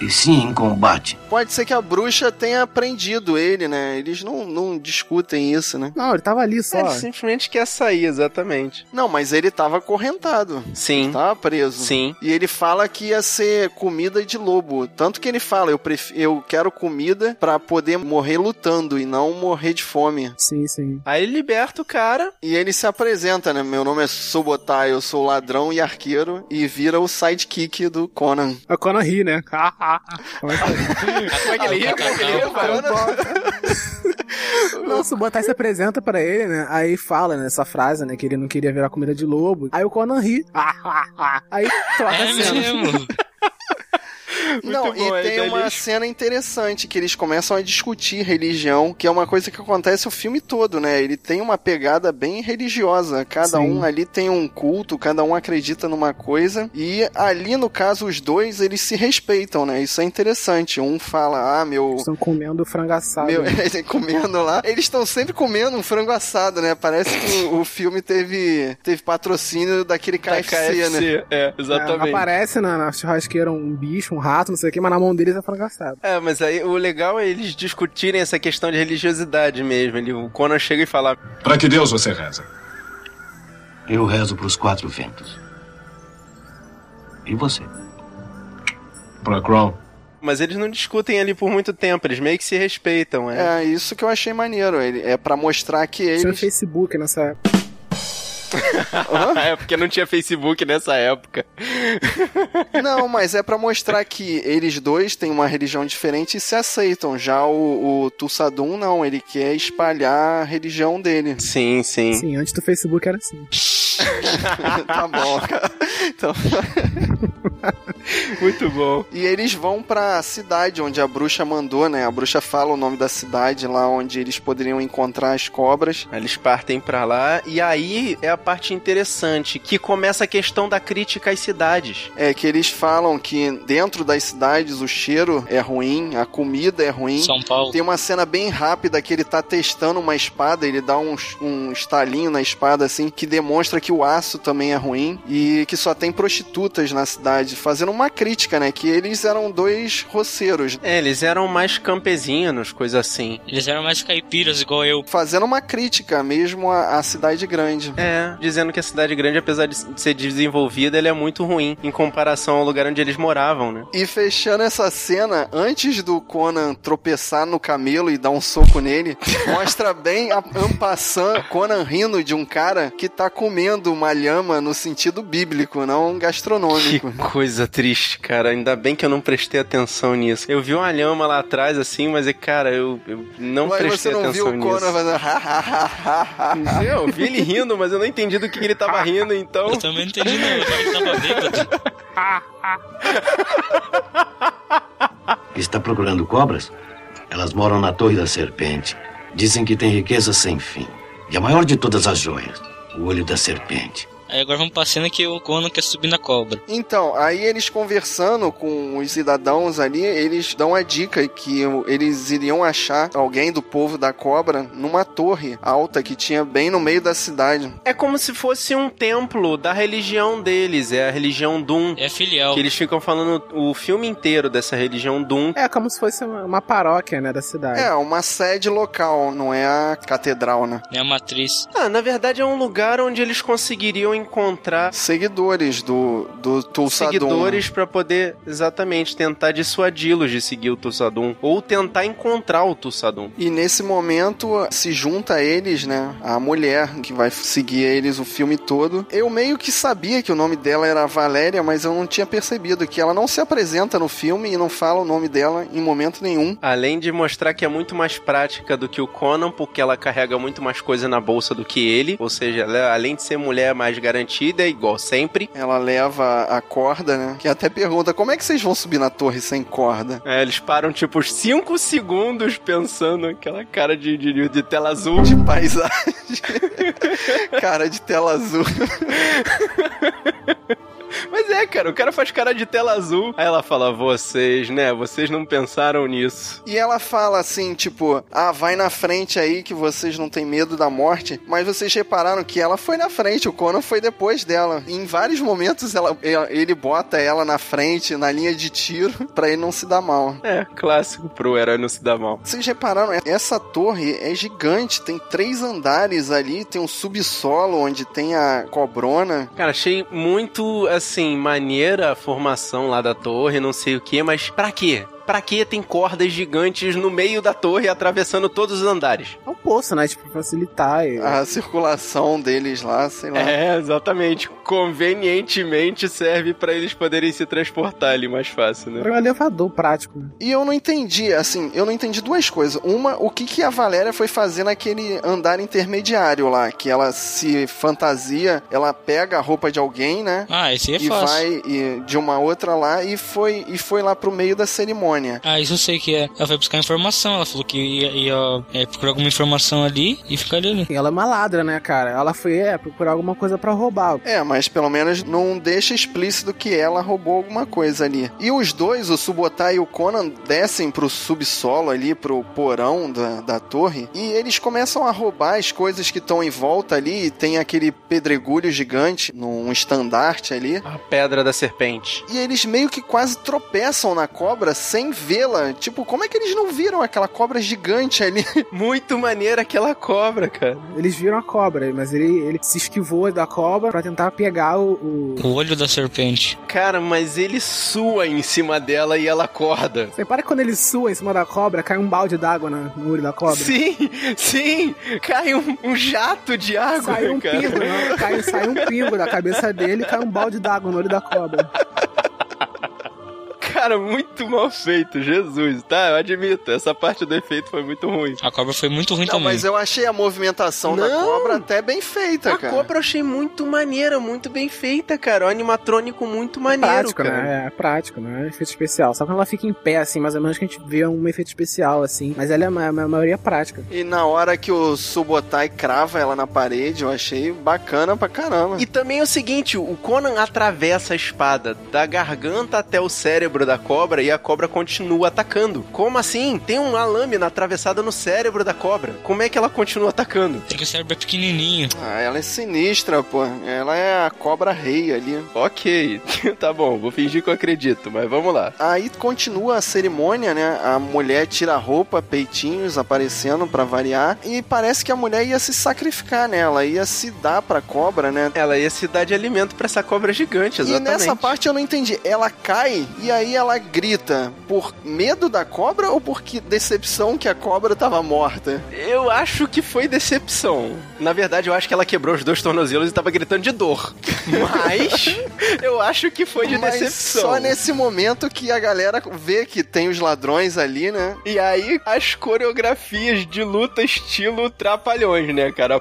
E sim em combate. Pode ser que a bruxa tenha aprendido ele, né? Eles não, não discutem isso, né? Não, ele tava ali só. Ele simplesmente quer sair, exatamente. Não, mas ele tava acorrentado. Sim. Tava preso. Sim. E ele fala que ia ser comida de lobo. Tanto que ele fala, eu, pref... eu quero comida pra poder morrer lutando e não morrer de fome. Sim, sim. Aí ele liberta o cara. E ele se apresenta, né? Meu nome é Sobotai, eu sou ladrão e arqueiro. E vira o sidekick do Conan. A Conan ri, né? [LAUGHS] Como é que Como é que ele ri? Como é que ele ri, Não, o Subotai se apresenta pra ele, né? Aí fala, né, essa frase, né? Que ele não queria virar comida de lobo. Aí o Conan ri. [LAUGHS] Aí troca É a cena. mesmo. [LAUGHS] [LAUGHS] Não, bom, e aí tem uma eles- cena interessante que eles começam a discutir religião, que é uma coisa que acontece o filme todo, né? Ele tem uma pegada bem religiosa. Cada Sim. um ali tem um culto, cada um acredita numa coisa. E ali, no caso, os dois, eles se respeitam, né? Isso é interessante. Um fala, ah, meu. Estão comendo frango assado. Meu, [LAUGHS] comendo lá. Eles estão sempre comendo um frango assado, né? Parece que o, filme teve, teve patrocínio daquele Da KFC, né? KFC, É, É, exatamente. aparece na, na churrasqueira um bicho, um rato, não sei o que, mas na mão deles é frango assado. É, mas aí o legal é eles discutirem essa questão de religiosidade mesmo. Ele, o Conan chega e fala: Para que Deus você reza? Eu rezo pros quatro ventos. E você? Para Crown? Mas eles não discutem ali por muito tempo, eles meio que se respeitam, é. É, isso que eu achei maneiro. Ele, é pra mostrar que eles. Facebook nessa época. É porque não tinha Facebook nessa época. Não, mas é pra mostrar que eles dois têm uma religião diferente e se aceitam. Já o, o Tussadum, não, ele quer espalhar a religião dele. Sim, sim. Sim, antes do Facebook era assim. [LAUGHS] tá bom, cara. Então, [LAUGHS] Muito bom. e eles vão pra cidade onde a bruxa mandou, né? A bruxa fala o nome da cidade lá onde eles poderiam encontrar as cobras. Eles partem pra lá e aí é a parte interessante, que começa a questão da crítica às cidades. É que eles falam que dentro das cidades o cheiro é ruim, a comida é ruim. São Paulo. Tem uma cena bem rápida que ele tá testando uma espada, ele dá um, um estalinho na espada, assim, que demonstra que o aço também é ruim e que só tem prostitutas na cidade, fazendo uma crítica, né? Que eles eram dois roceiros, É, eles eram mais campesinos, coisa assim. Eles eram mais caipiras, igual eu. fazendo uma crítica mesmo à, à cidade grande. É, dizendo que a cidade grande, apesar de ser desenvolvida, ele é muito ruim em comparação ao lugar onde eles moravam, né? E fechando essa cena, antes do Conan tropeçar no camelo e dar um soco nele, [LAUGHS] mostra bem a Ampassan, Conan rindo de um cara que tá comendo uma lhama no sentido bíblico, não Que gastronômico. Coisa triste, cara. Ainda bem que eu não prestei atenção nisso. Eu vi uma lhama lá atrás, assim, mas, cara, eu, eu não Mas prestei você não viu atenção o Conan nisso. fazendo ha. Eu vi ele rindo, mas eu não entendi do que, ele tava rindo, então. Eu também não entendi não, ele tava bêbado. [LAUGHS] Está procurando cobras? Elas moram na Torre da Serpente. Dizem que tem riqueza sem fim. E a maior de todas as joias, o olho da serpente. Aí agora vamos pra cena que o Conan quer subir na cobra. Então, aí eles conversando com os cidadãos ali, eles dão a dica que eles iriam achar alguém do povo da cobra numa torre alta que tinha bem no meio da cidade. É como se fosse um templo da religião deles, é a religião Doom. É filial. Que eles ficam falando o filme inteiro dessa religião Doom. É como se fosse uma, uma paróquia, né, da cidade. É, uma sede local, não é a catedral, né? É a matriz. Ah, na verdade é um lugar onde eles conseguiriam encontrar Seguidores do, do Tulsadum. seguidores pra poder exatamente tentar dissuadi-los de seguir o Tussadum ou tentar encontrar o Tussadum. E nesse momento se junta a eles, né? A mulher que vai seguir eles o filme todo. Eu meio que sabia que o nome dela era Valéria, mas eu não tinha percebido que ela não se apresenta no filme e não fala o nome dela em momento nenhum. Além de mostrar que é muito mais prática do que o Conan, porque ela carrega muito mais coisa na bolsa do que ele. Ou seja, ela, além de ser mulher mais garantida, igual sempre. Ela leva a corda, né? Que até pergunta: como é que vocês vão subir na torre sem corda? É, eles param tipo 5 segundos pensando aquela cara de, de, de tela azul. De paisagem. [LAUGHS] Cara de tela azul. [LAUGHS] Mas é, cara, o cara faz cara de tela azul. Aí ela fala, vocês, né? Vocês não pensaram nisso. E ela fala assim, tipo, ah, vai na frente aí que vocês não têm medo da morte. Mas vocês repararam que ela foi na frente, o Conan foi depois dela. E em vários momentos ela, ele bota ela na frente, na linha de tiro, [LAUGHS] pra ele não se dar mal. É, clássico pro herói não se dar mal. Vocês repararam, essa torre é gigante, tem três andares ali, tem um subsolo onde tem a cobrona. Cara, achei muito, assim, maneira a formação lá da torre, não sei o que, mas pra quê? Pra que tem cordas gigantes no meio da torre atravessando todos os andares? É um poço, né? Tipo, facilitar. E... A circulação deles lá, sei lá. É, exatamente. Convenientemente serve para eles poderem se transportar ali mais fácil, né? É um elevador prático. Né? E eu não entendi, assim, eu não entendi duas coisas. Uma, o que, que a Valéria foi fazer naquele andar intermediário lá, que ela se fantasia, ela pega a roupa de alguém, né? Ah, esse é e fácil. vai e, de uma outra lá e foi, e foi lá pro meio da cerimônia. Ah, isso eu sei que é. Ela foi buscar informação. Ela falou que ia, ia é, procurar alguma informação ali e ficaria ali. E ela é uma ladra, né, cara? Ela foi é, procurar alguma coisa para roubar. É, mas pelo menos não deixa explícito que ela roubou alguma coisa ali. E os dois, o Subotai e o Conan, descem pro subsolo ali, pro porão da, da torre, e eles começam a roubar as coisas que estão em volta ali. Tem aquele pedregulho gigante, num estandarte ali. A pedra da serpente. E eles meio que quase tropeçam na cobra sem vê-la. Tipo, como é que eles não viram aquela cobra gigante ali? [LAUGHS] Muito maneira aquela cobra, cara. Eles viram a cobra, mas ele, ele se esquivou da cobra para tentar pegar o, o... o. olho da serpente. Cara, mas ele sua em cima dela e ela acorda. Você para que quando ele sua em cima da cobra, cai um balde d'água no olho da cobra? Sim, sim! Cai um, um jato de água. Sai um cara. pingo, não, cai, sai um pingo da cabeça dele e cai um balde d'água no olho da cobra. [LAUGHS] Cara, muito mal feito, Jesus, tá? Eu admito, essa parte do efeito foi muito ruim. A cobra foi muito ruim Não, também. mas eu achei a movimentação da Não. cobra até bem feita, A cara. cobra eu achei muito maneira, muito bem feita, cara. O animatrônico muito maneiro, prático, cara. né? É prático, né? Efeito especial. Só quando ela fica em pé, assim, mais ou menos que a gente vê um efeito especial, assim. Mas ela é a, a maioria prática. E na hora que o Subotai crava ela na parede, eu achei bacana pra caramba. E também é o seguinte, o Conan atravessa a espada da garganta até o cérebro da cobra e a cobra continua atacando. Como assim? Tem uma lâmina atravessada no cérebro da cobra. Como é que ela continua atacando? Tem que o cérebro é pequenininho. Ah, ela é sinistra, pô. Ela é a cobra rei ali. Ok, [LAUGHS] tá bom, vou fingir que eu acredito, mas vamos lá. Aí continua a cerimônia, né? A mulher tira a roupa, peitinhos aparecendo pra variar. E parece que a mulher ia se sacrificar, né? Ela ia se dar pra cobra, né? Ela ia se dar de alimento pra essa cobra gigante, E exatamente. nessa parte eu não entendi. Ela cai e aí ela grita por medo da cobra ou por que decepção que a cobra tava morta? Eu acho que foi decepção. Na verdade, eu acho que ela quebrou os dois tornozelos e tava gritando de dor. [LAUGHS] Mas eu acho que foi de Mas decepção. só nesse momento que a galera vê que tem os ladrões ali, né? E aí, as coreografias de luta estilo trapalhões, né, cara? O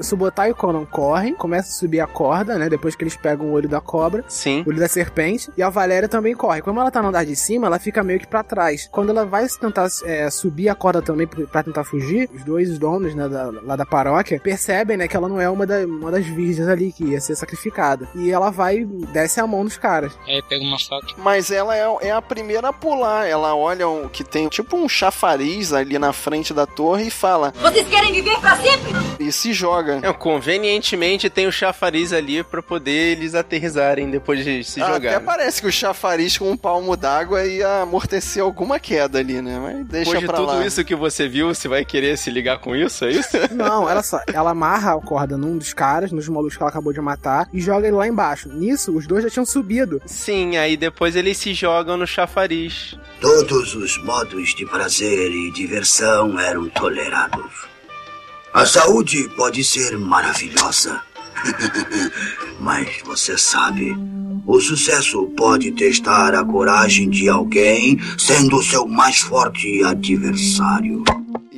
Subotai e o Conan correm, começam a subir a corda, né? Depois que eles pegam o olho da cobra. Sim. O olho da serpente. E a Valéria também corre. Como ela tá no andar de cima, ela fica meio que pra trás. Quando ela vai tentar é, subir a corda também pra tentar fugir, os dois donos né, da, lá da paróquia percebem né, que ela não é uma, da- uma das virgens ali que ia ser sacrificada. E ela vai, desce a mão dos caras. Aí pega uma faca. Mas ela é, é a primeira a pular. Ela olha um, que tem tipo um chafariz ali na frente da torre e fala. Vocês querem viver pra sempre? E se joga. É, convenientemente tem o chafariz ali pra poder eles aterrizarem depois de se Até jogar. parece que o chafariz com um palmo d'água ia amortecer alguma queda ali, né? Mas deixa Depois de pra tudo lá. isso que você viu, você vai querer se ligar com isso, é isso? [LAUGHS] Não, olha só. Ela amarra a corda num dos caras, nos malucos que ela acabou de matar, e joga ele lá embaixo. Nisso, os dois já tinham subido. Sim, aí depois eles se jogam no chafariz. Todos os modos de prazer e diversão eram tolerados. A saúde pode ser maravilhosa. [LAUGHS] Mas você sabe, o sucesso pode testar a coragem de alguém sendo seu mais forte adversário.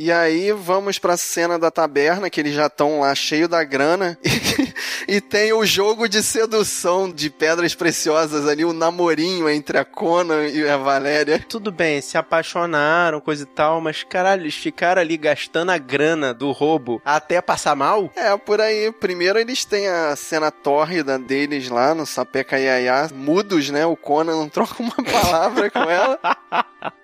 E aí vamos pra cena da taberna, que eles já estão lá cheio da grana. [LAUGHS] E, tem o jogo de sedução de pedras preciosas ali, o namorinho entre a Conan e a Valéria. Tudo bem, se apaixonaram, coisa e tal, mas caralho, eles ficaram ali gastando a grana do roubo até passar mal? É, por aí. Primeiro eles têm a cena tórrida deles lá no Sapé Caiaiá, mudos, né? O Conan não troca uma [LAUGHS] palavra com ela. [LAUGHS]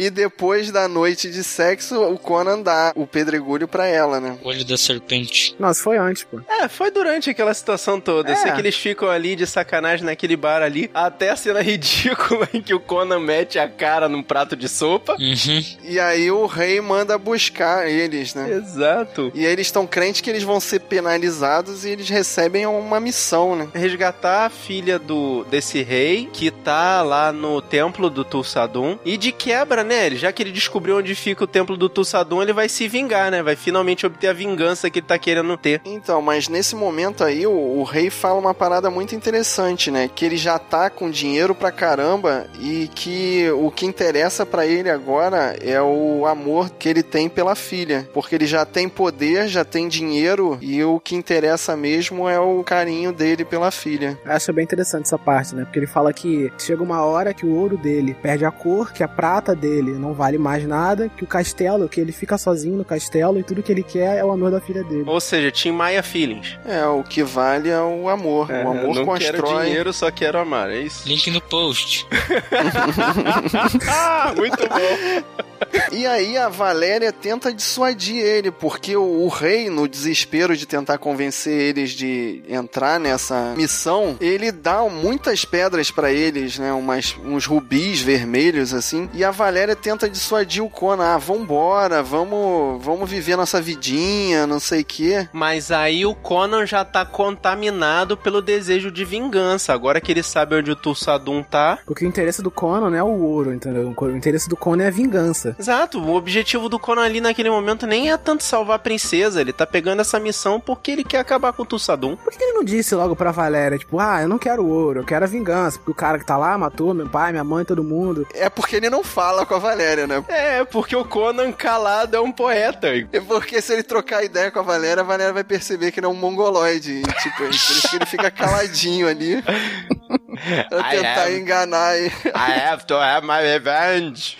E depois da noite de sexo, o Conan dá o pedregulho pra ela, né? Olho da serpente. Nossa, foi antes, pô. É, foi durante aquela situação toda. É. Eu sei que eles ficam ali de sacanagem naquele bar ali, até a cena [LAUGHS] ridícula em que o Conan mete a cara num prato de sopa. Uhum. E aí o rei manda buscar eles, né? Exato. E aí eles estão crentes que eles vão ser penalizados e eles recebem uma missão, né? Resgatar a filha do desse rei que tá lá no templo do Tulsadum e de quebra, né? Ele- Já que ele descobriu onde fica o templo do Tulsadum, ele vai se vingar, né? Vai finalmente obter a vingança que ele tá querendo ter. Então, mas nesse momento aí, o, o rei fala uma parada muito interessante, né? Que ele já tá com dinheiro pra caramba e que o que interessa pra ele agora é o amor que ele tem pela filha. Porque ele já tem poder, já tem dinheiro e o que interessa mesmo é o carinho dele pela filha. Eu acho bem interessante essa parte, né? Porque ele fala que chega uma hora que o ouro dele perde a cor, que a prata dele não vale mais nada, que o castelo, que ele fica sozinho no castelo e tudo que ele quer é o amor da filha dele. Ou seja, Tim Maia Feelings. É, o que vale é o amor. É, o amor não quero constrói. dinheiro, só quero amar, é isso? Link no post. [LAUGHS] [LAUGHS] ah, muito bom. [LAUGHS] E aí a Valéria tenta dissuadir ele, porque o, o rei, no desespero de tentar convencer eles de entrar nessa missão, ele dá muitas pedras pra eles, né? Umas, uns rubis vermelhos, assim. E a Valéria tenta dissuadir o Conan. Ah, vambora, vamos, vamos viver nossa vidinha, não sei o quê. Mas aí o Conan já tá contaminado pelo desejo de vingança. Agora que ele sabe onde o Tulsadum tá. Porque o interesse do Conan não é o ouro, entendeu? O interesse do Conan é a vingança. Exato, o objetivo do Conan ali naquele momento nem é tanto salvar a princesa. Ele tá pegando essa missão porque ele quer acabar com o Tulsadum. Por que ele não disse logo pra Valéria, tipo, ah, eu não quero ouro, eu quero a vingança, porque o cara que tá lá matou meu pai, minha mãe, todo mundo. É porque ele não fala com a Valéria, né? É, porque o Conan calado é um poeta. É porque se ele trocar ideia com a Valéria, a Valéria vai perceber que ele é um mongoloide. E, tipo, é por isso que ele fica [LAUGHS] caladinho ali. pra I tentar am- enganar ele. I have to have my revenge.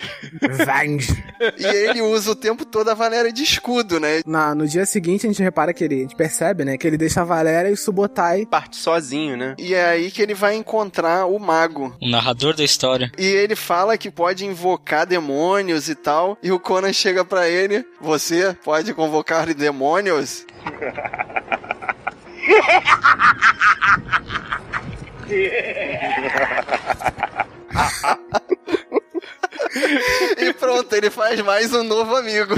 Vange. [LAUGHS] E ele usa o tempo todo a Valéria de escudo, né? Na, no dia seguinte a gente repara que ele, a gente percebe, né, que ele deixa a Valéria e o Subotai Parte sozinho, né? E é aí que ele vai encontrar o mago. O narrador da história. E ele fala que pode invocar demônios e tal. E o Conan chega pra ele: Você pode convocar demônios? [LAUGHS] e pronto, ele faz mais um novo amigo.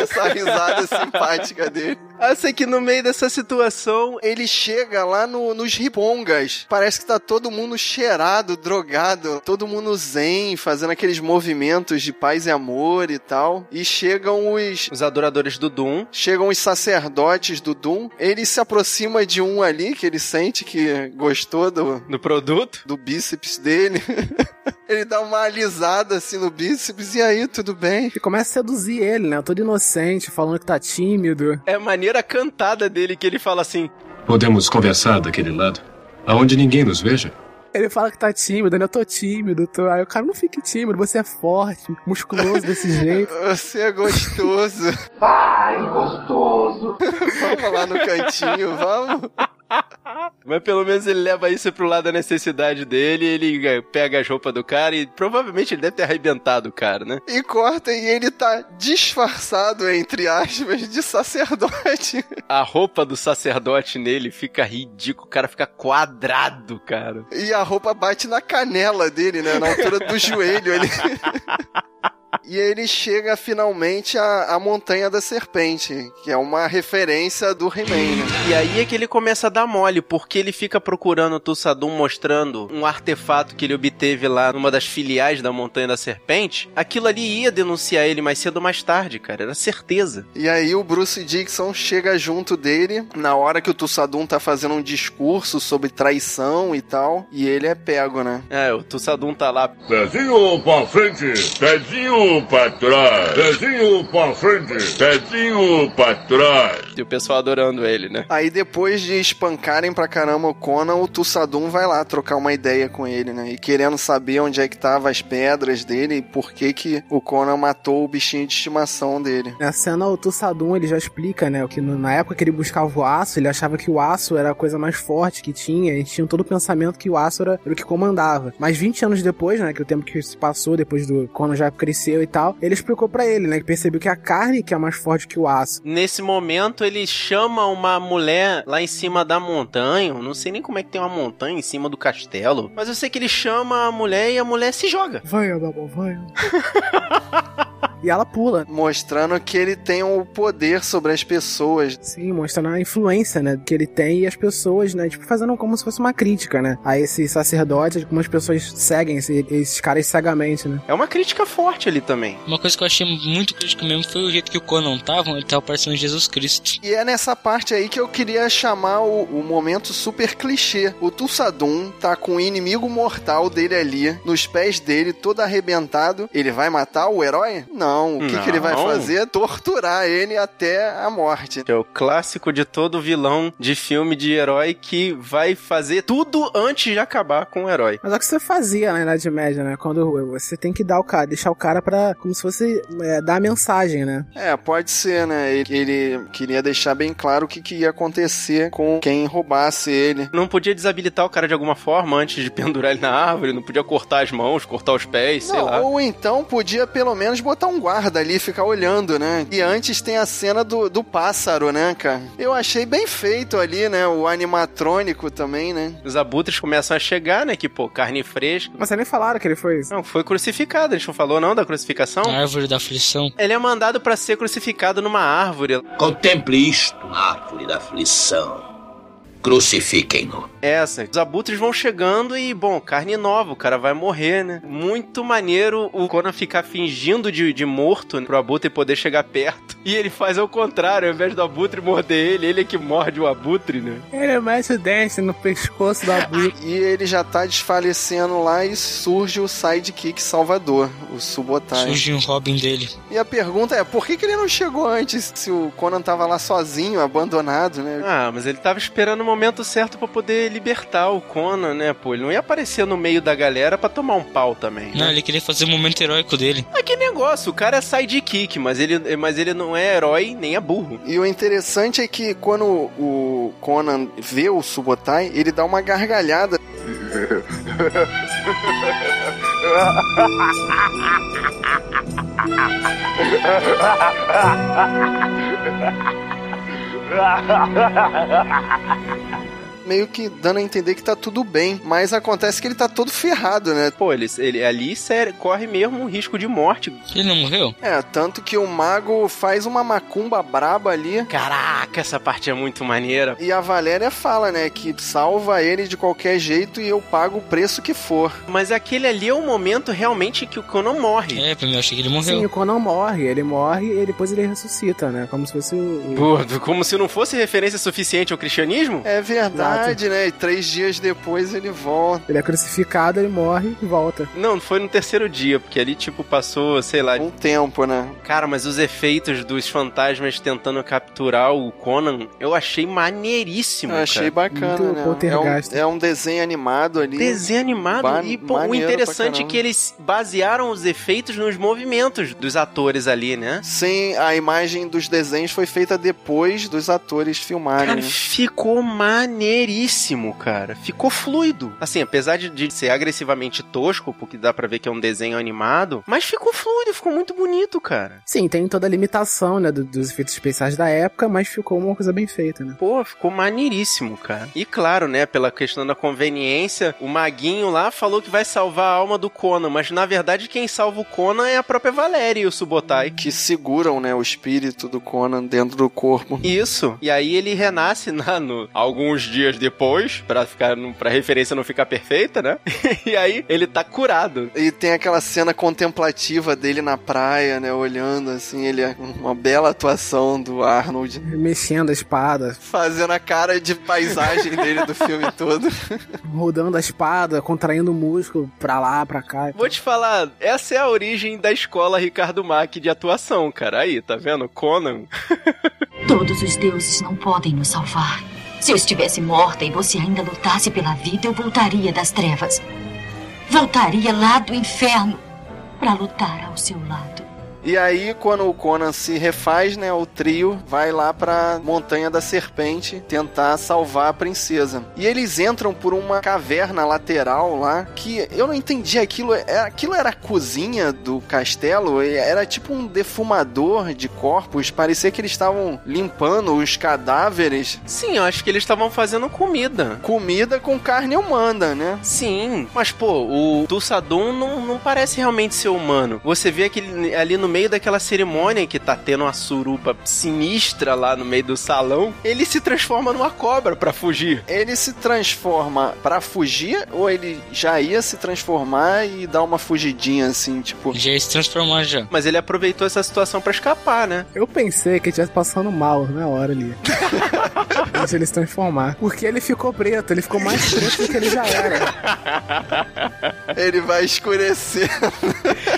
Essa risada simpática dele. Eu sei que no meio dessa situação, Ele chega lá no- nos ribongas. Parece que tá todo mundo cheirado, drogado. Todo mundo zen, fazendo aqueles movimentos de paz e amor e tal. E chegam os. os adoradores do Doom Chegam os sacerdotes do Doom. Ele se aproxima de um ali que ele sente que gostou do, do produto. do bíceps dele. [LAUGHS] ele dá uma alisada assim no bíceps. E aí, tudo bem? e começa a seduzir ele, né, todo inocente, falando que tá tímido. É a maneira cantada dele que ele fala assim: Podemos conversar daquele lado, aonde ninguém nos veja? Ele fala que tá tímido, né, eu tô tímido, tô... aí o cara não fique tímido, você é forte, musculoso desse [LAUGHS] jeito. Você é gostoso. Ai, gostoso. [LAUGHS] vamos lá no cantinho, vamos. [LAUGHS] Mas pelo menos ele leva isso pro lado da necessidade dele, ele é, pega as roupas do cara e provavelmente ele deve ter arrebentado o cara, né? E corta e ele tá disfarçado, entre aspas, de sacerdote. A roupa do sacerdote nele fica ridículo, o cara fica quadrado, cara. E a roupa bate na canela dele, né? Na altura do joelho ali. [LAUGHS] E ele chega finalmente à, à Montanha da Serpente, que é uma referência do He-Man, né? E aí é que ele começa a dar mole, porque ele fica procurando o Tussadum mostrando um artefato que ele obteve lá numa das filiais da Montanha da Serpente. Aquilo ali ia denunciar ele mais cedo ou mais tarde, cara, era certeza. E aí o Bruce Dixon chega junto dele na hora que o Tussadum tá fazendo um discurso sobre traição e tal, e ele é pego, né? É, o Tussadum tá lá Pezinho pra frente, pezinho Pezinho pra trás. Pezinho pra frente. Pezinho pra trás. E o pessoal adorando ele, né? Aí depois de espancarem pra caramba o Conan, o Tussadum vai lá trocar uma ideia com ele, né? E querendo saber onde é que tava as pedras dele e por que que o Conan matou o bichinho de estimação dele. Na cena, o Tussadum, ele já explica, né, que na época que ele buscava o aço, ele achava que o aço era a coisa mais forte que tinha, eles tinham todo o pensamento que o aço era, o que comandava. Mas 20 anos depois, né, que o tempo que se passou, depois do Conan já cresceu e tal, ele explicou pra ele, né, que percebeu que a carne que é mais forte que o aço. Nesse momento, ele chama uma mulher lá em cima da montanha. Não sei nem como é que tem uma montanha em cima do castelo. Mas eu sei que ele chama a mulher e a mulher se joga. Vai, Adamo, vai. [LAUGHS] e ela pula. Mostrando que ele tem o poder sobre as pessoas. Sim, mostrando a influência, né, que ele tem e as pessoas, né, tipo, fazendo como se fosse uma crítica, né, a esse sacerdote, como as pessoas seguem esse- esses caras cegamente, né. É uma crítica forte ali também. Uma coisa que eu achei muito crítica mesmo foi o jeito que o Conan tava, ele tava parecendo Jesus Cristo. E é nessa parte aí que eu queria chamar o, o momento super clichê. O Tussadum tá com o inimigo mortal dele ali, nos pés dele, todo arrebentado. Ele vai matar o herói? Não. O que, que ele vai Não. fazer? Torturar ele até a morte. É o clássico de todo vilão de filme de herói que vai fazer tudo antes de acabar com o herói. Mas é o que você fazia na Idade Média, né? Quando você tem que dar o cara, deixar o cara pra. como se fosse é, dar a mensagem, né? É, pode ser, né? Ele, ele queria deixar bem claro o que, que ia acontecer com quem roubasse ele. Não podia desabilitar o cara de alguma forma antes de pendurar ele na árvore, não podia cortar as mãos, cortar os pés, sei Não, lá. Ou então podia pelo menos botar um guarda ali e ficar olhando, né? E antes tem a cena do, do pássaro, né, cara? Eu achei bem feito ali, né? O animatrônico também, né? Os abutres começam a chegar, né? Que, pô, carne fresca. Mas vocês nem falaram que ele foi isso. Não, foi crucificado. A gente não falou não da crucificação? A árvore da aflição. Ele é mandado pra ser crucificado numa árvore. Contemple isto, árvore da aflição. Crucifiquem-no. Essa. Os abutres vão chegando e, bom, carne nova, o cara vai morrer, né? Muito maneiro o Conan ficar fingindo de, de morto né, pro abutre poder chegar perto. E ele faz ao contrário, ao invés do abutre morder ele, ele é que morde o abutre, né? Ele mete o dente no pescoço do abutre. E ele já tá desfalecendo lá e surge o sidekick Salvador, o Subotai. Surge um Robin dele. E a pergunta é, por que, que ele não chegou antes se o Conan tava lá sozinho, abandonado, né? Ah, mas ele tava esperando o momento certo pra poder libertar o Conan, né? Pô, ele não ia aparecer no meio da galera pra tomar um pau também. Não, Né? ele queria fazer o momento heróico dele. Mas que negócio, o cara é sidekick, mas ele, mas ele não é herói nem é burro. E o interessante é que quando o Conan vê o Subotai, ele dá uma gargalhada. [LAUGHS] Meio que dando a entender que tá tudo bem, mas acontece que ele tá todo ferrado, né? Pô, ele, ele ali sério, corre mesmo um risco de morte. Ele não morreu? É, tanto que o mago faz uma macumba braba ali. Caraca, essa parte é muito maneira. E a Valéria fala, né, que salva ele de qualquer jeito e eu pago o preço que for. Mas aquele ali é o momento realmente que o Conan morre. É, pra mim eu achei que ele Sim, morreu. o Conan morre, ele morre e depois ele ressuscita, né? Como se fosse o. Pô, como se não fosse referência suficiente ao cristianismo? É verdade, né? E três dias depois ele volta. Ele é crucificado, ele morre e volta. Não, foi no terceiro dia, porque ali, tipo, passou, sei lá. Um tempo, né? Cara, mas os efeitos dos fantasmas tentando capturar o Conan, eu achei maneiríssimo. Eu achei cara. bacana, Muito né? É um, é um desenho animado ali. Desenho animado Ba- e pô, o maneiro interessante é que eles basearam os efeitos nos movimentos dos atores ali, né? Sim, a imagem dos desenhos foi feita depois dos atores filmarem. Cara, né? ficou maneiríssimo, cara. Ficou fluido. Assim, apesar de, de ser agressivamente tosco, porque dá pra ver que é um desenho animado, mas ficou fluido, ficou muito bonito, cara. Sim, tem toda a limitação, né, do- dos efeitos especiais da época, mas ficou uma coisa bem feita, né? Pô, ficou maneiríssimo, cara. E claro, né, pela questão da conveniência, o Maguinho lá falou que vai salvar a alma do Conan, mas na verdade quem salva o Conan é a própria Valéria e o Subotai. Que seguram, né, o espírito do Conan dentro do corpo. Isso. E aí ele renasce [LAUGHS] na, no, alguns dias dias depois, pra, ficar, pra referência não ficar perfeita, né? [LAUGHS] e aí ele tá curado. E tem aquela cena contemplativa dele na praia, né? Olhando assim, ele é uma bela atuação do Arnold. Mexendo a espada. Fazendo a cara de paisagem dele do filme [LAUGHS] todo. Rodando a espada, contraindo o músculo pra lá, pra cá. Vou te falar, essa é a origem da escola Ricardo Mack de atuação, cara. Aí, tá vendo? Conan. [LAUGHS] Todos os deuses não podem nos salvar. Se eu estivesse morta e você ainda lutasse pela vida, eu voltaria das trevas. Voltaria lá do inferno para lutar ao seu lado. E aí, quando o Conan se refaz, né, o trio vai lá pra Montanha da Serpente tentar salvar a princesa. E eles entram por uma caverna lateral lá, que eu não entendi aquilo. é- Aquilo era a cozinha do castelo? Era tipo um defumador de corpos. Parecia que eles estavam limpando os cadáveres. Sim, eu acho que eles estavam fazendo comida. Comida com carne humana, né? Sim, mas pô, o Tussadum não, não parece realmente ser humano. Você vê aquele ali no meio daquela cerimônia que tá tendo uma suruba sinistra lá no meio do salão, ele se transforma numa cobra pra fugir. Ele se transforma pra fugir ou ele já ia se transformar e dar uma fugidinha assim, tipo. Já ia se transformar já. Mas ele aproveitou essa situação pra escapar, né? Eu pensei que ele estivesse passando mal na hora ali. [LAUGHS] Antes de ele se transformar. Porque ele ficou preto, ele ficou mais preto do que ele já era. Ele vai escurecer.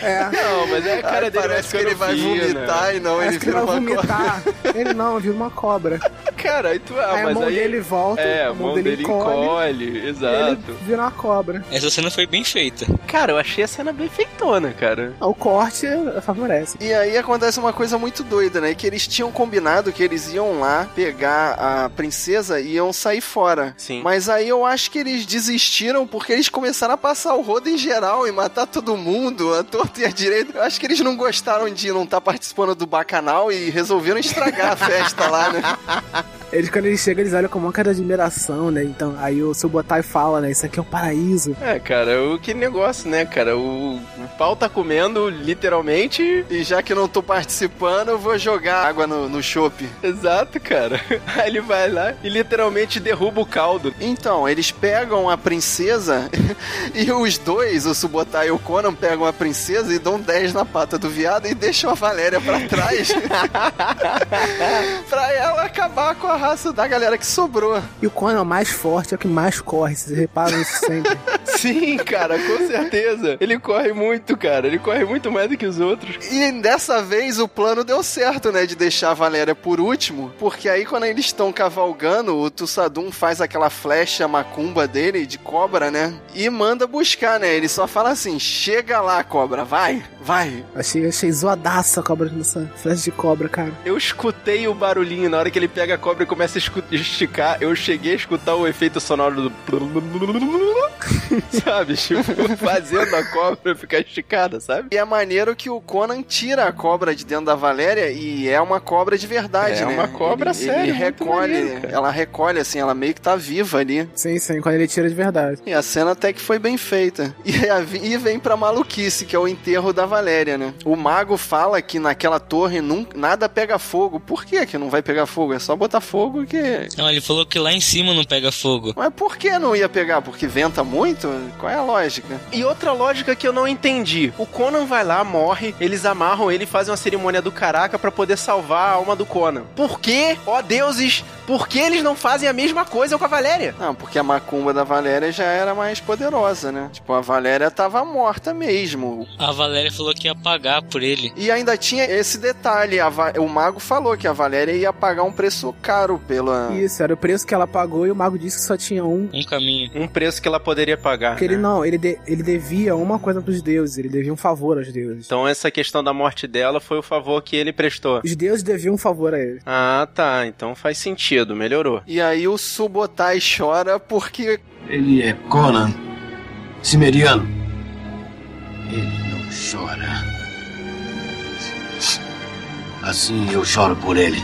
É. Não, mas é a cara Aí dele parece que ficando ele vai fina. vomitar e não, Acho ele que vira vai uma cobra. vomitar. [LAUGHS] Ele não, vira uma cobra. Cara, aí tu ah, aí a mas mão aí dele volta, É, a a mão dele encolhe, encolhe, exato. Ele vira uma cobra. Essa cena foi bem feita. Cara, eu achei a cena bem feitona, cara. O corte favorece. E aí acontece uma coisa muito doida, né? Que eles tinham combinado que eles iam lá pegar a princesa e iam sair fora. Sim. Mas aí eu acho que eles desistiram porque eles começaram a passar o rodo em geral e matar todo mundo, a torta e a direita. Eu acho que eles não gostaram de não estar participando do bacanal e resolveram estragar a festa lá, né? [LAUGHS] Eles, quando eles chegam, eles olham com uma cara de admiração, né? Então, aí o seu Botai fala, né? Isso aqui é o paraíso. É, cara, o que negócio, né, cara? O, o pau tá comendo, literalmente. E já que eu não tô participando, eu vou jogar água no, no chopp. Exato, cara. [LAUGHS] Aí ele vai lá e literalmente derruba o caldo. Então, eles pegam a princesa [LAUGHS] e os dois, o Subotai e o Conan, pegam a princesa e dão 10 na pata do viado e deixam a Valéria pra trás [LAUGHS] pra ela acabar com a raça da galera que sobrou. E o Conan é o mais forte, é o que mais corre. Vocês reparam isso sempre. [LAUGHS] Sim, cara, com certeza. Ele corre muito, cara. Ele corre muito mais do que os outros. E dessa vez o plano deu certo, né? De deixar a Valéria por último. Porque aí quando eles estão cavalgando, o Tussadum faz aquela flecha macumba dele de cobra, né? E manda buscar, né? Ele só fala assim: chega lá, cobra, vai, vai. Achei, achei zoadaça a cobra nessa flecha de cobra, cara. Eu escutei o barulhinho na hora que ele pega a cobra e começa a esticar. Eu cheguei a escutar o efeito sonoro do. [LAUGHS] sabe? Tipo, fazendo a cobra ficar esticada, sabe? E é maneiro que o Conan tira a cobra de dentro da Valéria e é uma cobra de verdade, É né? uma cobra ele, séria, Ele muito recolhe, maneiro, ela recolhe assim, ela meio que tá viva ali. Sim, sim, quando ele tira de verdade. E a cena até que foi bem feita. [LAUGHS] E, a- e vem pra maluquice, que é o enterro da Valéria, né? O mago fala que naquela torre nunca, nada pega fogo. Por que que não vai pegar fogo? É só botar fogo que... Não, ele falou que lá em cima não pega fogo. Mas por que não ia pegar? Porque venta muito? Qual é a lógica? E outra lógica que eu não entendi. O Conan vai lá, morre, eles amarram ele e fazem uma cerimônia do caraca pra poder salvar a alma do Conan. Por quê? Ó deuses, por que eles não fazem a mesma coisa com a Valéria? Não, porque a macumba da Valéria já era mais poderosa, né? Tipo, a Valéria tava morta mesmo. A Valéria falou que ia pagar por ele. E ainda tinha esse detalhe, a Va- o mago falou que a Valéria ia pagar um preço caro pela... Isso, era o preço que ela pagou e o mago disse que só tinha um. Um caminho. Um preço que ela poderia pagar. Porque ele né? não, ele, de- ele devia uma coisa pros deuses, ele devia um favor aos deuses. Então essa questão da morte dela foi o favor que ele prestou. Os deuses deviam um favor a ele. Ah, tá. Então faz sentido, melhorou. E aí o Subotai chora porque Ele é Conan. Cimeriano. Ele não chora. Assim eu choro por ele.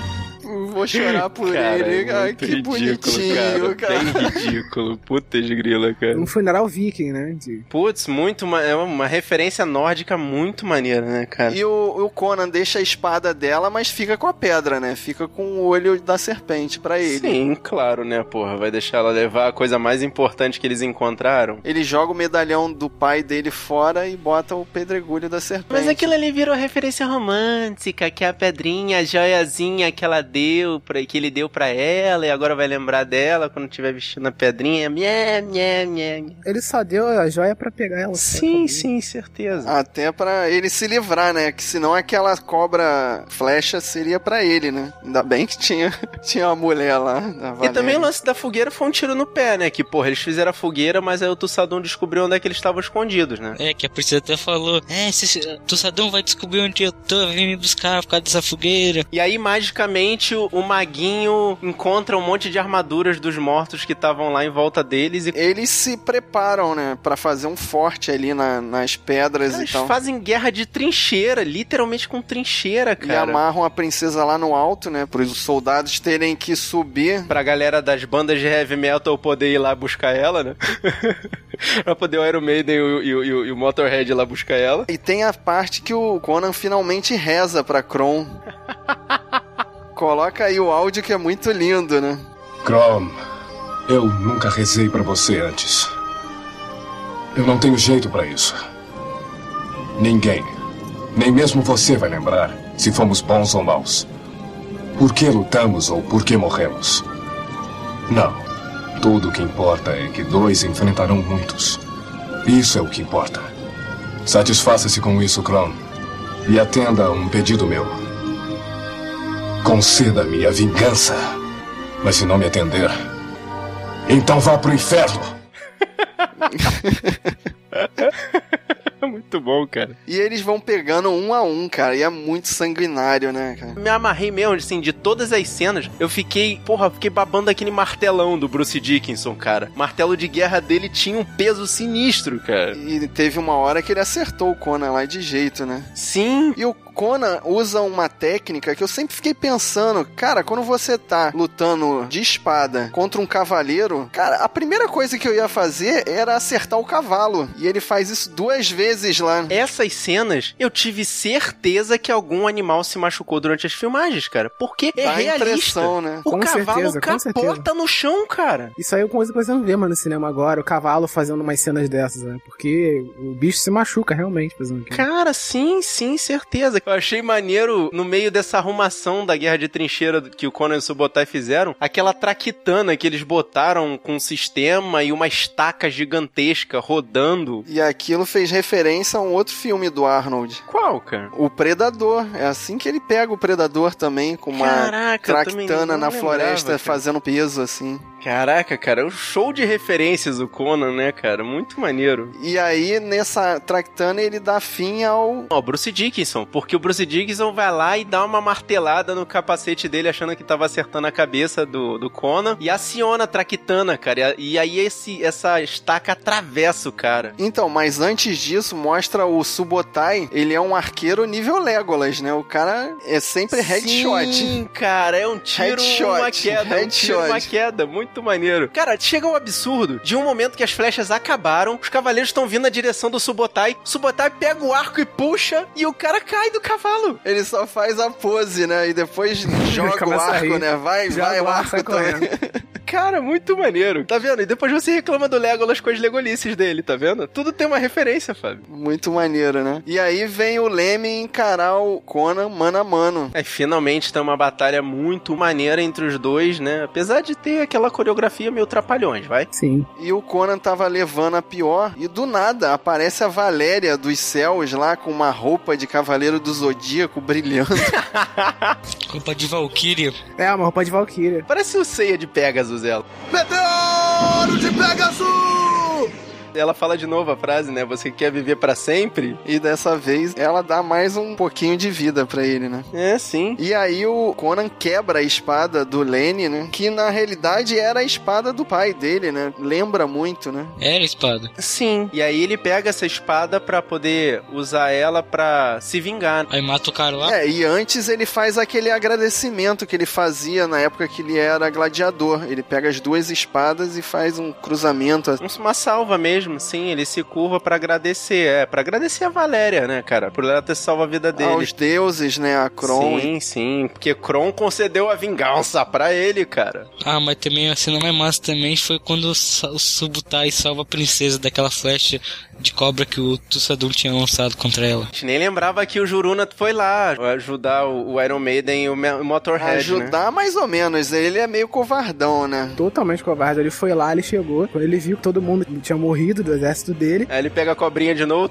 Vou chorar [LAUGHS] por Cara, ele. é Ai, que ridículo, bonitinho, cara. Bem ridículo. Puta de grila, cara. Um funeral viking, né? De- Putz, muito. É uma referência nórdica muito maneira, né, cara? E o, o Conan deixa a espada dela, mas fica com a pedra, né? Fica com o olho da serpente pra ele. Sim, claro, né, porra? Vai deixar ela levar a coisa mais importante que eles encontraram. Ele joga o medalhão do pai dele fora e bota o pedregulho da serpente. Mas aquilo ali virou referência romântica, que é a pedrinha, a joiazinha que ela deu, pra, que ele deu pra ela, e agora vai lembrar dela quando tiver vestindo a pedrinha. Nhé, nhé, nhé. nhé. Ele só deu a joia pra pegar ela. Sim, sim, certeza. Até pra ele se livrar, né? Que senão aquela cobra flecha seria pra ele, né? Ainda bem que tinha, [LAUGHS] tinha uma mulher lá. E também o lance da fogueira foi um tiro no pé, né? Que, porra, eles fizeram a fogueira, mas aí o Tussadum descobriu onde é que eles estavam escondidos, né? É, que a princesa até falou: É, se, Tussadão vai descobrir onde eu tô, vem me buscar por causa dessa fogueira. E aí, magicamente, o, o maguinho encontra um monte de armaduras dos mortos que estavam lá em volta deles e Eles se preparam, né? Pra fazer um forte ali na- nas pedras eles e tal. fazem guerra de trincheira, literalmente com trincheira, E cara. amarram a princesa lá no alto, né? Para os soldados terem que subir. Pra galera das bandas de heavy metal poder ir lá buscar ela, né? [LAUGHS] pra poder o Iron Maiden e o, e o- e o- e o Motorhead ir lá buscar ela. E tem a parte que o Conan finalmente reza pra Kron. Coloca aí o áudio que é muito lindo, né? Crom, eu nunca rezei pra você antes. Eu não tenho jeito pra isso. Ninguém, nem mesmo você vai lembrar se fomos bons ou maus. Por que lutamos ou por que morremos? Não. Tudo o que importa é que dois enfrentarão muitos. Isso é o que importa. Satisfaça-se com isso, Kron. E atenda a um pedido meu. Conceda-me a vingança. Mas se não me atender, então vá pro inferno. [LAUGHS] Muito bom, cara. E eles vão pegando um a um, cara. E é muito sanguinário, né, cara? Me amarrei mesmo, assim, de todas as cenas, eu fiquei, porra, fiquei babando aquele martelão do Bruce Dickinson, cara. O martelo de guerra dele tinha um peso sinistro, cara. E teve uma hora que ele acertou o Conan lá de jeito, né? Sim. E o Conan usa uma técnica que eu sempre fiquei pensando, cara, quando você tá lutando de espada contra um cavaleiro, cara, a primeira coisa que eu ia fazer era acertar o cavalo. E ele faz isso duas vezes lá. Essas cenas, eu tive certeza que algum animal se machucou durante as filmagens, cara. Porque é Dá realista. impressão, né? O Com cavalo certeza, capota no chão, cara. Isso aí é uma coisa que você não vê, mano, no cinema agora. O cavalo fazendo umas cenas dessas, né? Porque o bicho se machuca realmente fazendo aquilo. Cara, sim, sim, certeza. [LAUGHS] Eu achei maneiro, no meio dessa arrumação da guerra de trincheira que o Conan e o Subotai fizeram, aquela traquitana que eles botaram com um sistema e uma estaca gigantesca rodando. E aquilo fez referência a um outro filme do Arnold. Qual, cara? O Predador. É assim que ele pega o Predador também, com uma Caraca, tractana na lembrava, floresta cara. fazendo peso, assim. Caraca, cara, é um show de referências o Conan, né, cara? Muito maneiro. E aí, nessa tractana, ele dá fim ao. Ó, Bruce Dickinson, porque o Bruce Dickinson vai lá e dá uma martelada no capacete dele, achando que tava acertando a cabeça do, do Conan, e aciona a traquitana, cara. E, aí esse, essa estaca atravessa o cara. Então, mas antes disso, mostra o Subotai. Ele é um arqueiro nível Legolas, né? O cara é sempre headshot. Sim, cara, é um tiro, Headshot, uma queda, um tiro, headshot. uma queda, muito maneiro. Cara, chega um absurdo de um momento que as flechas acabaram, os cavaleiros estão vindo na direção do Subotai, Subotai pega o arco e puxa, e o cara cai do cavalo. Ele só faz a pose, né? E depois [LAUGHS] joga o arco, né? Vai, vai, o arco, também. [LAUGHS] Cara, muito maneiro. Tá vendo? E depois você reclama do Legolas com as legolices dele, tá vendo? Tudo tem uma referência, Fábio. Muito maneiro, né? E aí vem o Leme encarar o Conan mano a mano. É, finalmente tem uma batalha muito maneira entre os dois, né? Apesar de ter aquela coreografia meio trapalhões, vai? Sim. E o Conan tava levando a pior. E do nada aparece a Valéria dos céus lá com uma roupa de cavaleiro do zodíaco brilhando. [LAUGHS] Culpa de Valkyria. É, uma roupa de Valkyria. Parece o Ceia de Pegasus, ela. Meteoro de Pegasus! Ela fala de novo a frase, né? Você quer viver para sempre? E dessa vez ela dá mais um pouquinho de vida para ele, né? É, sim. E aí o Conan quebra a espada do Lenny, né? Que na realidade era a espada do pai dele, né? Lembra muito, né? Era a espada. Sim. E aí ele pega essa espada para poder usar ela para se vingar. Aí mata o cara lá. É, e antes ele faz aquele agradecimento que ele fazia na época que ele era gladiador. Ele pega as duas espadas e faz um cruzamento. Uma salva mesmo, sim. Ele se curva para agradecer. É, para agradecer a Valéria, né, cara? Por ela ter salvo a vida dele. Aos deuses, né? A Kron. Sim, sim. Porque Kron concedeu a vingança para ele, cara. Ah, mas também a cena mais massa também foi quando o Subutai salva a princesa daquela flecha de cobra que o Tussadum tinha lançado contra ela. A gente nem lembrava que o Juruna foi lá ajudar o Iron Maiden e o Motorhead, Ajudar né? mais ou menos, ele é meio covardão, né? Totalmente covarde. Ele foi lá, ele chegou, quando ele viu que todo mundo tinha morrido do exército dele. Aí ele pega a cobrinha de novo.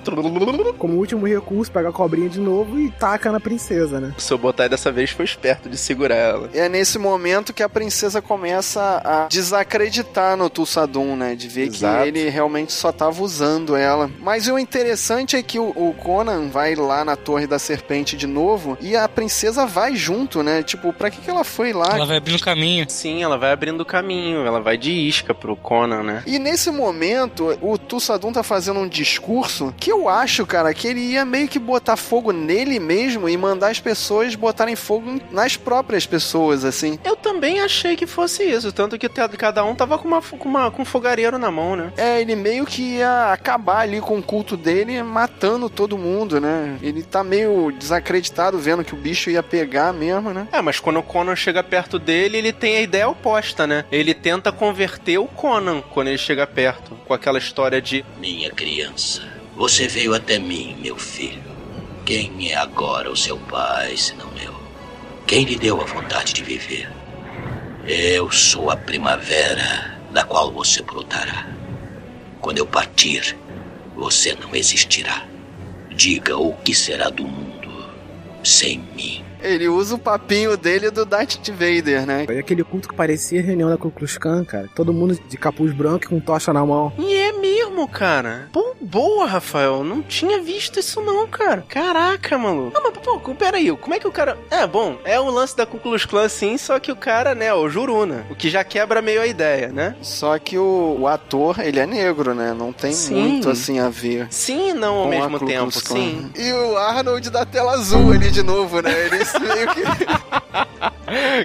Como último recurso, pega a cobrinha de novo e taca na princesa, né? O seu Botai dessa vez foi esperto de segurar ela. É nesse momento que a princesa começa a desacreditar no Tussadum, né? De ver Exato. que ele realmente só tava usando ela. Mas o interessante é que o, o Conan vai lá na Torre da Serpente de novo e a princesa vai junto, né? Tipo, pra que, que ela foi lá? Ela vai abrindo caminho. Sim, ela vai abrindo caminho. Ela vai de isca pro Conan, né? E nesse momento, o Tussadum tá fazendo um discurso que eu acho, cara, que ele ia meio que botar fogo nele mesmo e mandar as pessoas botarem fogo nas próprias pessoas, assim. Eu também achei que fosse isso. Tanto que cada um tava com, uma, com, uma, com um fogareiro na mão, né? É, ele meio que ia acabar ali com o culto dele, matando todo mundo, né? Ele tá meio desacreditado vendo que o bicho ia pegar mesmo, né? É, mas quando o Conan chega perto dele, ele tem a ideia oposta, né? Ele tenta converter o Conan quando ele chega perto, com aquela história de Minha criança, você veio até mim, meu filho. Quem é agora o seu pai, senão eu? Quem lhe deu a vontade de viver? Eu sou a primavera da qual você brotará. Quando eu partir, você não existirá. Diga o que será do mundo sem mim. Ele usa o papinho dele do Darth Vader, né? Foi aquele culto que parecia reunião da Ku Klux Klan, cara. Todo mundo de capuz branco e com tocha na mão. E é mesmo, cara. Pô, boa, Rafael. Não tinha visto isso não, cara. Caraca, maluco. Não, mas pô, peraí. Como é que o cara... É, bom, é o lance da Ku Klux Klan sim, só que o cara, né, o Juruna. O que já quebra meio a ideia, né? Só que o, o ator, ele é negro, né? Não tem Sim. muito, assim, a ver. Sim e não ao mesmo tempo, sim. E o Arnold da tela azul ali de novo, né? Ele meio que... [LAUGHS]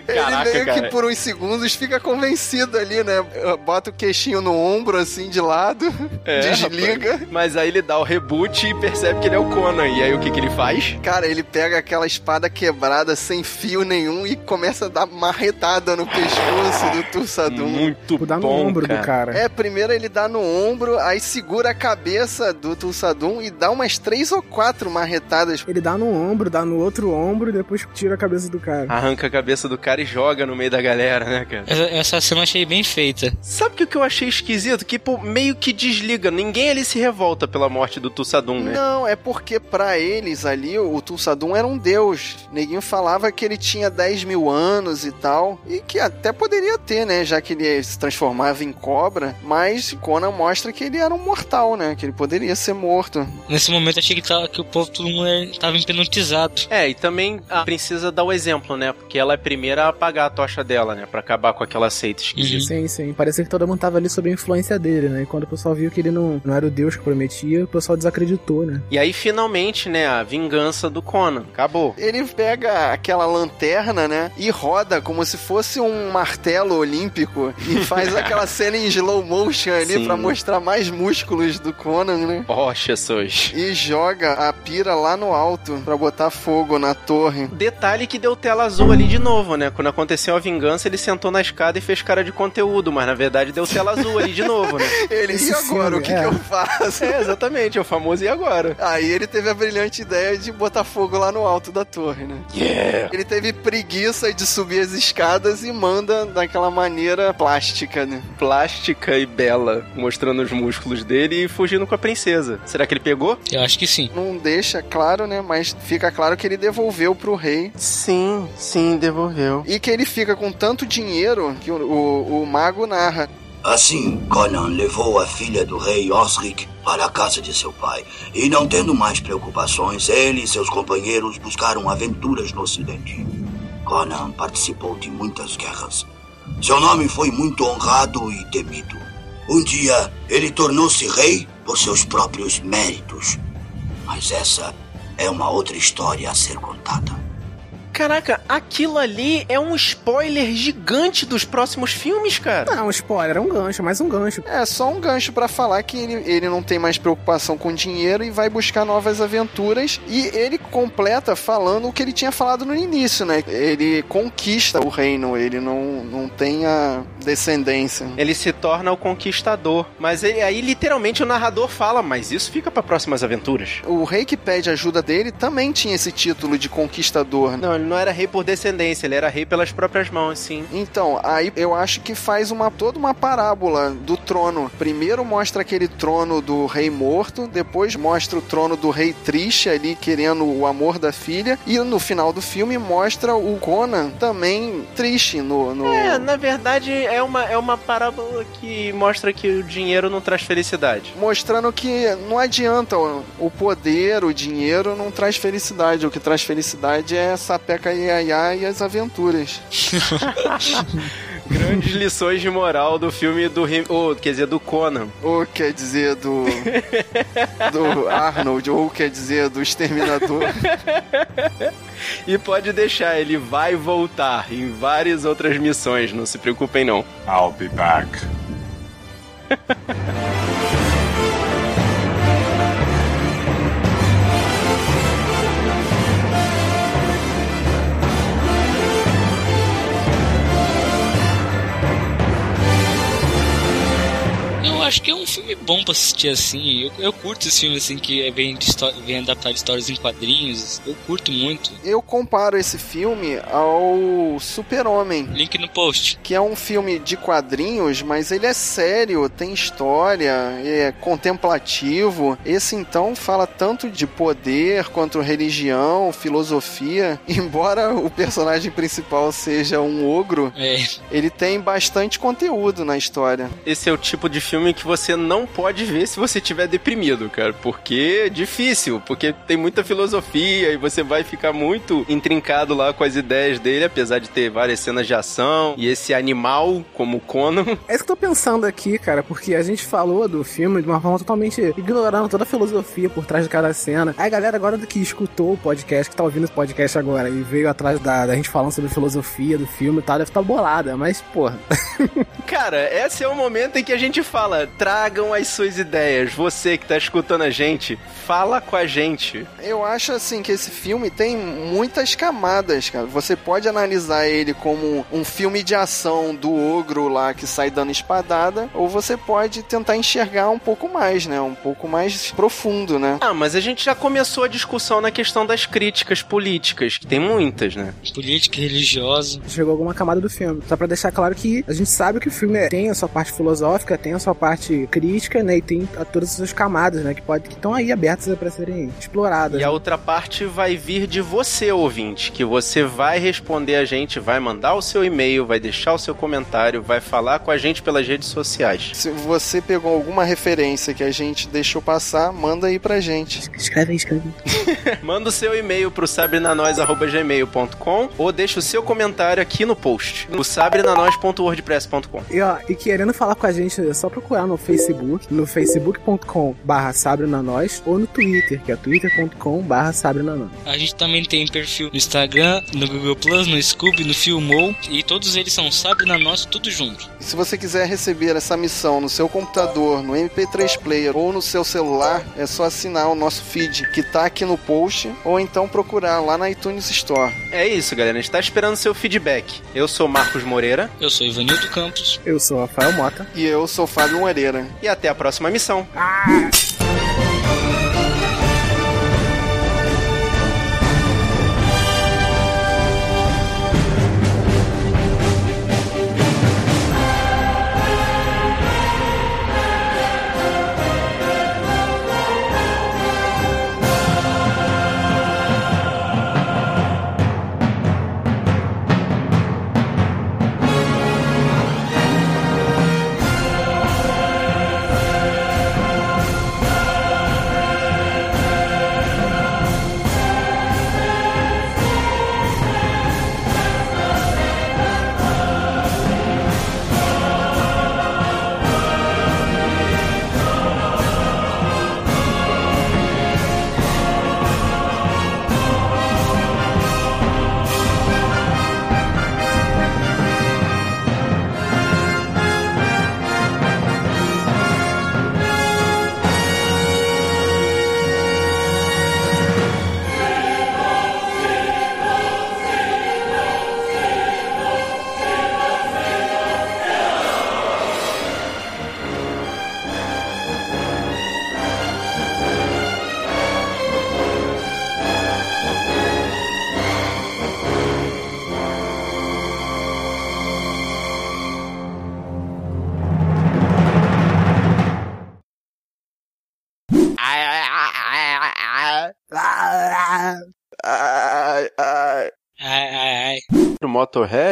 Caraca, ele meio cara. que por uns segundos fica convencido ali, né? Bota o queixinho no ombro, assim, de lado, [LAUGHS] É, desliga. rapaz. Mas aí ele dá o reboot e percebe que ele é o Conan. E aí o que, que ele faz? Cara, ele pega aquela espada quebrada sem fio nenhum e começa a dar marretada no pescoço do Tussadum. Muito Dá no bom, ombro cara. do cara. É, primeiro ele dá no ombro, aí segura a cabeça do Tussadum e dá umas três ou quatro marretadas. Ele dá no ombro, dá no outro ombro e depois tira a cabeça do cara. Arranca a cabeça do cara e joga no meio da galera, né, cara? Essa, essa cena eu achei bem feita. Sabe o que- eu achei esquisito? Que, pô, meio que desliga. Ninguém ali se revolta pela morte do Tussadum, né? Não, é porque pra eles ali o Tulsadum era um deus. Neguinho falava que ele tinha 10 mil anos e tal. E que até poderia ter, né? Já que ele se transformava em cobra. Mas Conan mostra que ele era um mortal, né? Que ele poderia ser morto. Nesse momento eu achei que, tava, que o povo todo mundo tava hipnotizado. É, e também a princesa dá o exemplo, né? Porque ela é a primeira a apagar a tocha dela, né? Pra acabar com aquela seita esquisita. Sim, sim. Parecia que todo mundo tava ali sob a influência dele, né? E quando o pessoal viu que ele não, não era o deus que prometia, o pessoal desacreditou, né? E aí, finalmente, né? A vingança do Conan. Acabou. Ele pega aquela lanterna, né? E roda como se fosse um martelo olímpico. E [LAUGHS] faz aquela cena em slow motion ali Sim. pra mostrar mais músculos do Conan, né? Ó, Jesus. E joga a pira lá no alto pra botar fogo na torre. Detalhe que deu tela azul ali de novo, né? Quando aconteceu a vingança, ele sentou na escada e fez cara de conteúdo, mas na verdade deu tela azul ali de novo, né? [LAUGHS] Ele, Esse e agora? filme, o que, é. que eu faço? É, exatamente, é o famoso e agora? Aí ele teve a brilhante ideia de botar fogo lá no alto da torre, né? Yeah! Ele teve preguiça de subir as escadas e manda daquela maneira plástica, né? Plástica e bela, mostrando os músculos dele e fugindo com a princesa. Será que ele pegou? Eu acho que sim. Não deixa claro, né? Mas fica claro que ele devolveu pro rei. Sim, sim, devolveu. E que ele fica com tanto dinheiro que o, o, o mago narra. Assim, Conan levou a filha do rei Osric para a casa de seu pai. E não tendo mais preocupações, ele e seus companheiros buscaram aventuras no ocidente. Conan participou de muitas guerras. Seu nome foi muito honrado e temido. Um dia, ele tornou-se rei por seus próprios méritos. Mas essa é uma outra história a ser contada. Caraca, aquilo ali é um spoiler gigante dos próximos filmes, cara. Não, um spoiler, é um gancho, mais um gancho. É só um gancho para falar que ele, ele não tem mais preocupação com dinheiro e vai buscar novas aventuras. E ele completa falando o que ele tinha falado no início, né? Ele conquista o reino, ele não, não tem a descendência. Ele se torna o conquistador. Mas ele, aí, literalmente, o narrador fala: Mas isso fica para próximas aventuras. O rei que pede ajuda dele também tinha esse título de conquistador. Não, ele não era rei por descendência, ele era rei pelas próprias mãos, sim. Então, aí eu acho que faz uma toda uma parábola do trono. Primeiro mostra aquele trono do rei morto, depois mostra o trono do rei triste ali querendo o amor da filha e no final do filme mostra o Conan também triste no, no... É, na verdade é uma, é uma parábola que mostra que o dinheiro não traz felicidade. Mostrando que não adianta o, poder, o dinheiro não traz felicidade. O que traz felicidade é sapeca Iaiá e as aventuras. [LAUGHS] Grandes lições de moral do filme do. Ou, quer dizer, do Conan. Ou quer dizer do. do Arnold, ou quer dizer do Exterminador. [LAUGHS] e pode deixar, ele vai voltar em várias outras missões, não se preocupem não. I'll be back. [LAUGHS] acho que é um filme bom pra assistir assim. Eu, eu curto esse filme assim que vem, de vem adaptar histórias em quadrinhos. Eu curto muito. Eu comparo esse filme ao Super-Homem. Link no post. Que é um filme de quadrinhos, mas ele é sério, tem história, é contemplativo. Esse então fala tanto de poder quanto religião, filosofia. [LAUGHS] Embora o personagem principal seja um ogro, é. ele tem bastante conteúdo na história. Esse é o tipo de filme que você não pode ver se você estiver deprimido, cara. Porque é difícil, porque tem muita filosofia e você vai ficar muito intrincado lá com as ideias dele, apesar de ter várias cenas de ação. E esse animal, como Conan. É isso que eu tô pensando aqui, cara, porque a gente falou do filme de uma forma totalmente ignorando toda a filosofia por trás de cada cena. Aí a galera agora que escutou o podcast, que tá ouvindo esse podcast agora e veio atrás da, da gente falando sobre filosofia do filme e tal, deve estar tá bolada, mas porra. [LAUGHS] cara, esse é o momento em que a gente fala, tragam as suas ideias. Você que tá escutando a gente, fala com a gente. Eu acho assim que esse filme tem muitas camadas, cara. Você pode analisar ele como um filme de ação do ogro lá que sai dando espadada, ou você pode tentar enxergar um pouco mais, né? Um pouco mais profundo, né? Ah, mas a gente já começou a discussão na questão das críticas políticas, que tem muitas, né? Política religiosa. Chegou alguma camada do filme. Só pra deixar claro que a gente sabe que o filme tem a sua parte filosófica, tem a sua parte crítica, né? E tem todas as suas camadas, né? Que pode que estão aí abertas para serem exploradas. E né? a outra parte vai vir de você, ouvinte, que você vai responder a gente, vai mandar o seu e-mail, vai deixar o seu comentário, vai falar com a gente pelas redes sociais. Se você pegou alguma referência que a gente deixou passar, manda aí pra gente. Escreve aí, escreve. [LAUGHS] manda o seu e-mail pro sabrenanois.gmail.com ou deixa o seu comentário aqui no post, no sabrenanois.wordpress.com. E ó, e querendo falar com a gente, é só procurar no Facebook, no facebook.com barra sabrenanois ou no Twitter, que é twitter.com barra sabrenanois. A gente também tem perfil no Instagram, no Google Plus, no Scoob, no Filmou e todos eles são Sabre na Nós, tudo junto. Se você quiser receber essa missão no seu computador, no MP3 Player ou no seu celular, é só assinar o nosso feed que tá aqui no post ou então procurar lá na iTunes Store. É isso, galera. A gente tá esperando seu feedback. Eu sou Marcos Moreira. Eu sou Ivanildo Campos. Eu sou Rafael Mota. E eu sou Fábio Moreira. E até a próxima missão. Ah!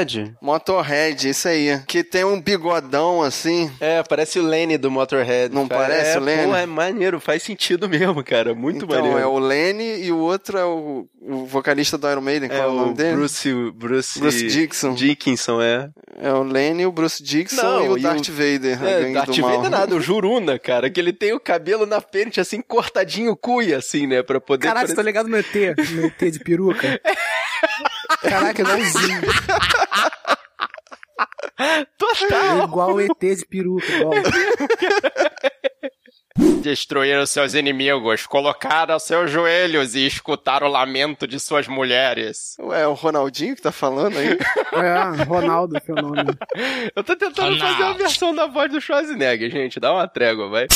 Motorhead? Motorhead, isso aí. Que tem um bigodão assim. É, parece o Lenny do Motorhead. Não Cara, parece é, o Lenny? Pô, é maneiro, faz sentido mesmo, cara. Muito então, maneiro. é o Lenny e o outro é o, o vocalista do Iron Maiden. Qual é, É o nome dele? Bruce, Bruce, Bruce Dixon. Dickinson, é. É o Lenny, o Bruce Dixon Não, e o e Darth o- Vader. É, Darth do mal. Vader nada, o [LAUGHS] Juruna, cara, que ele tem o cabelo na frente, assim, cortadinho cuia, assim, né, pra poder... Caraca, tá parecer- ligado no ET? No ET de peruca? [LAUGHS] Caraca, igualzinho. É Total! igual o ET de peruca, igual. Destruíram seus inimigos, colocaram seus joelhos e escutaram o lamento de suas mulheres. Ué, é o Ronaldinho que tá falando aí? É, Ronaldo, fenômeno. Eu tô tentando Ronaldo. fazer uma versão da voz do Schwarzenegger, gente, dá uma trégua, vai.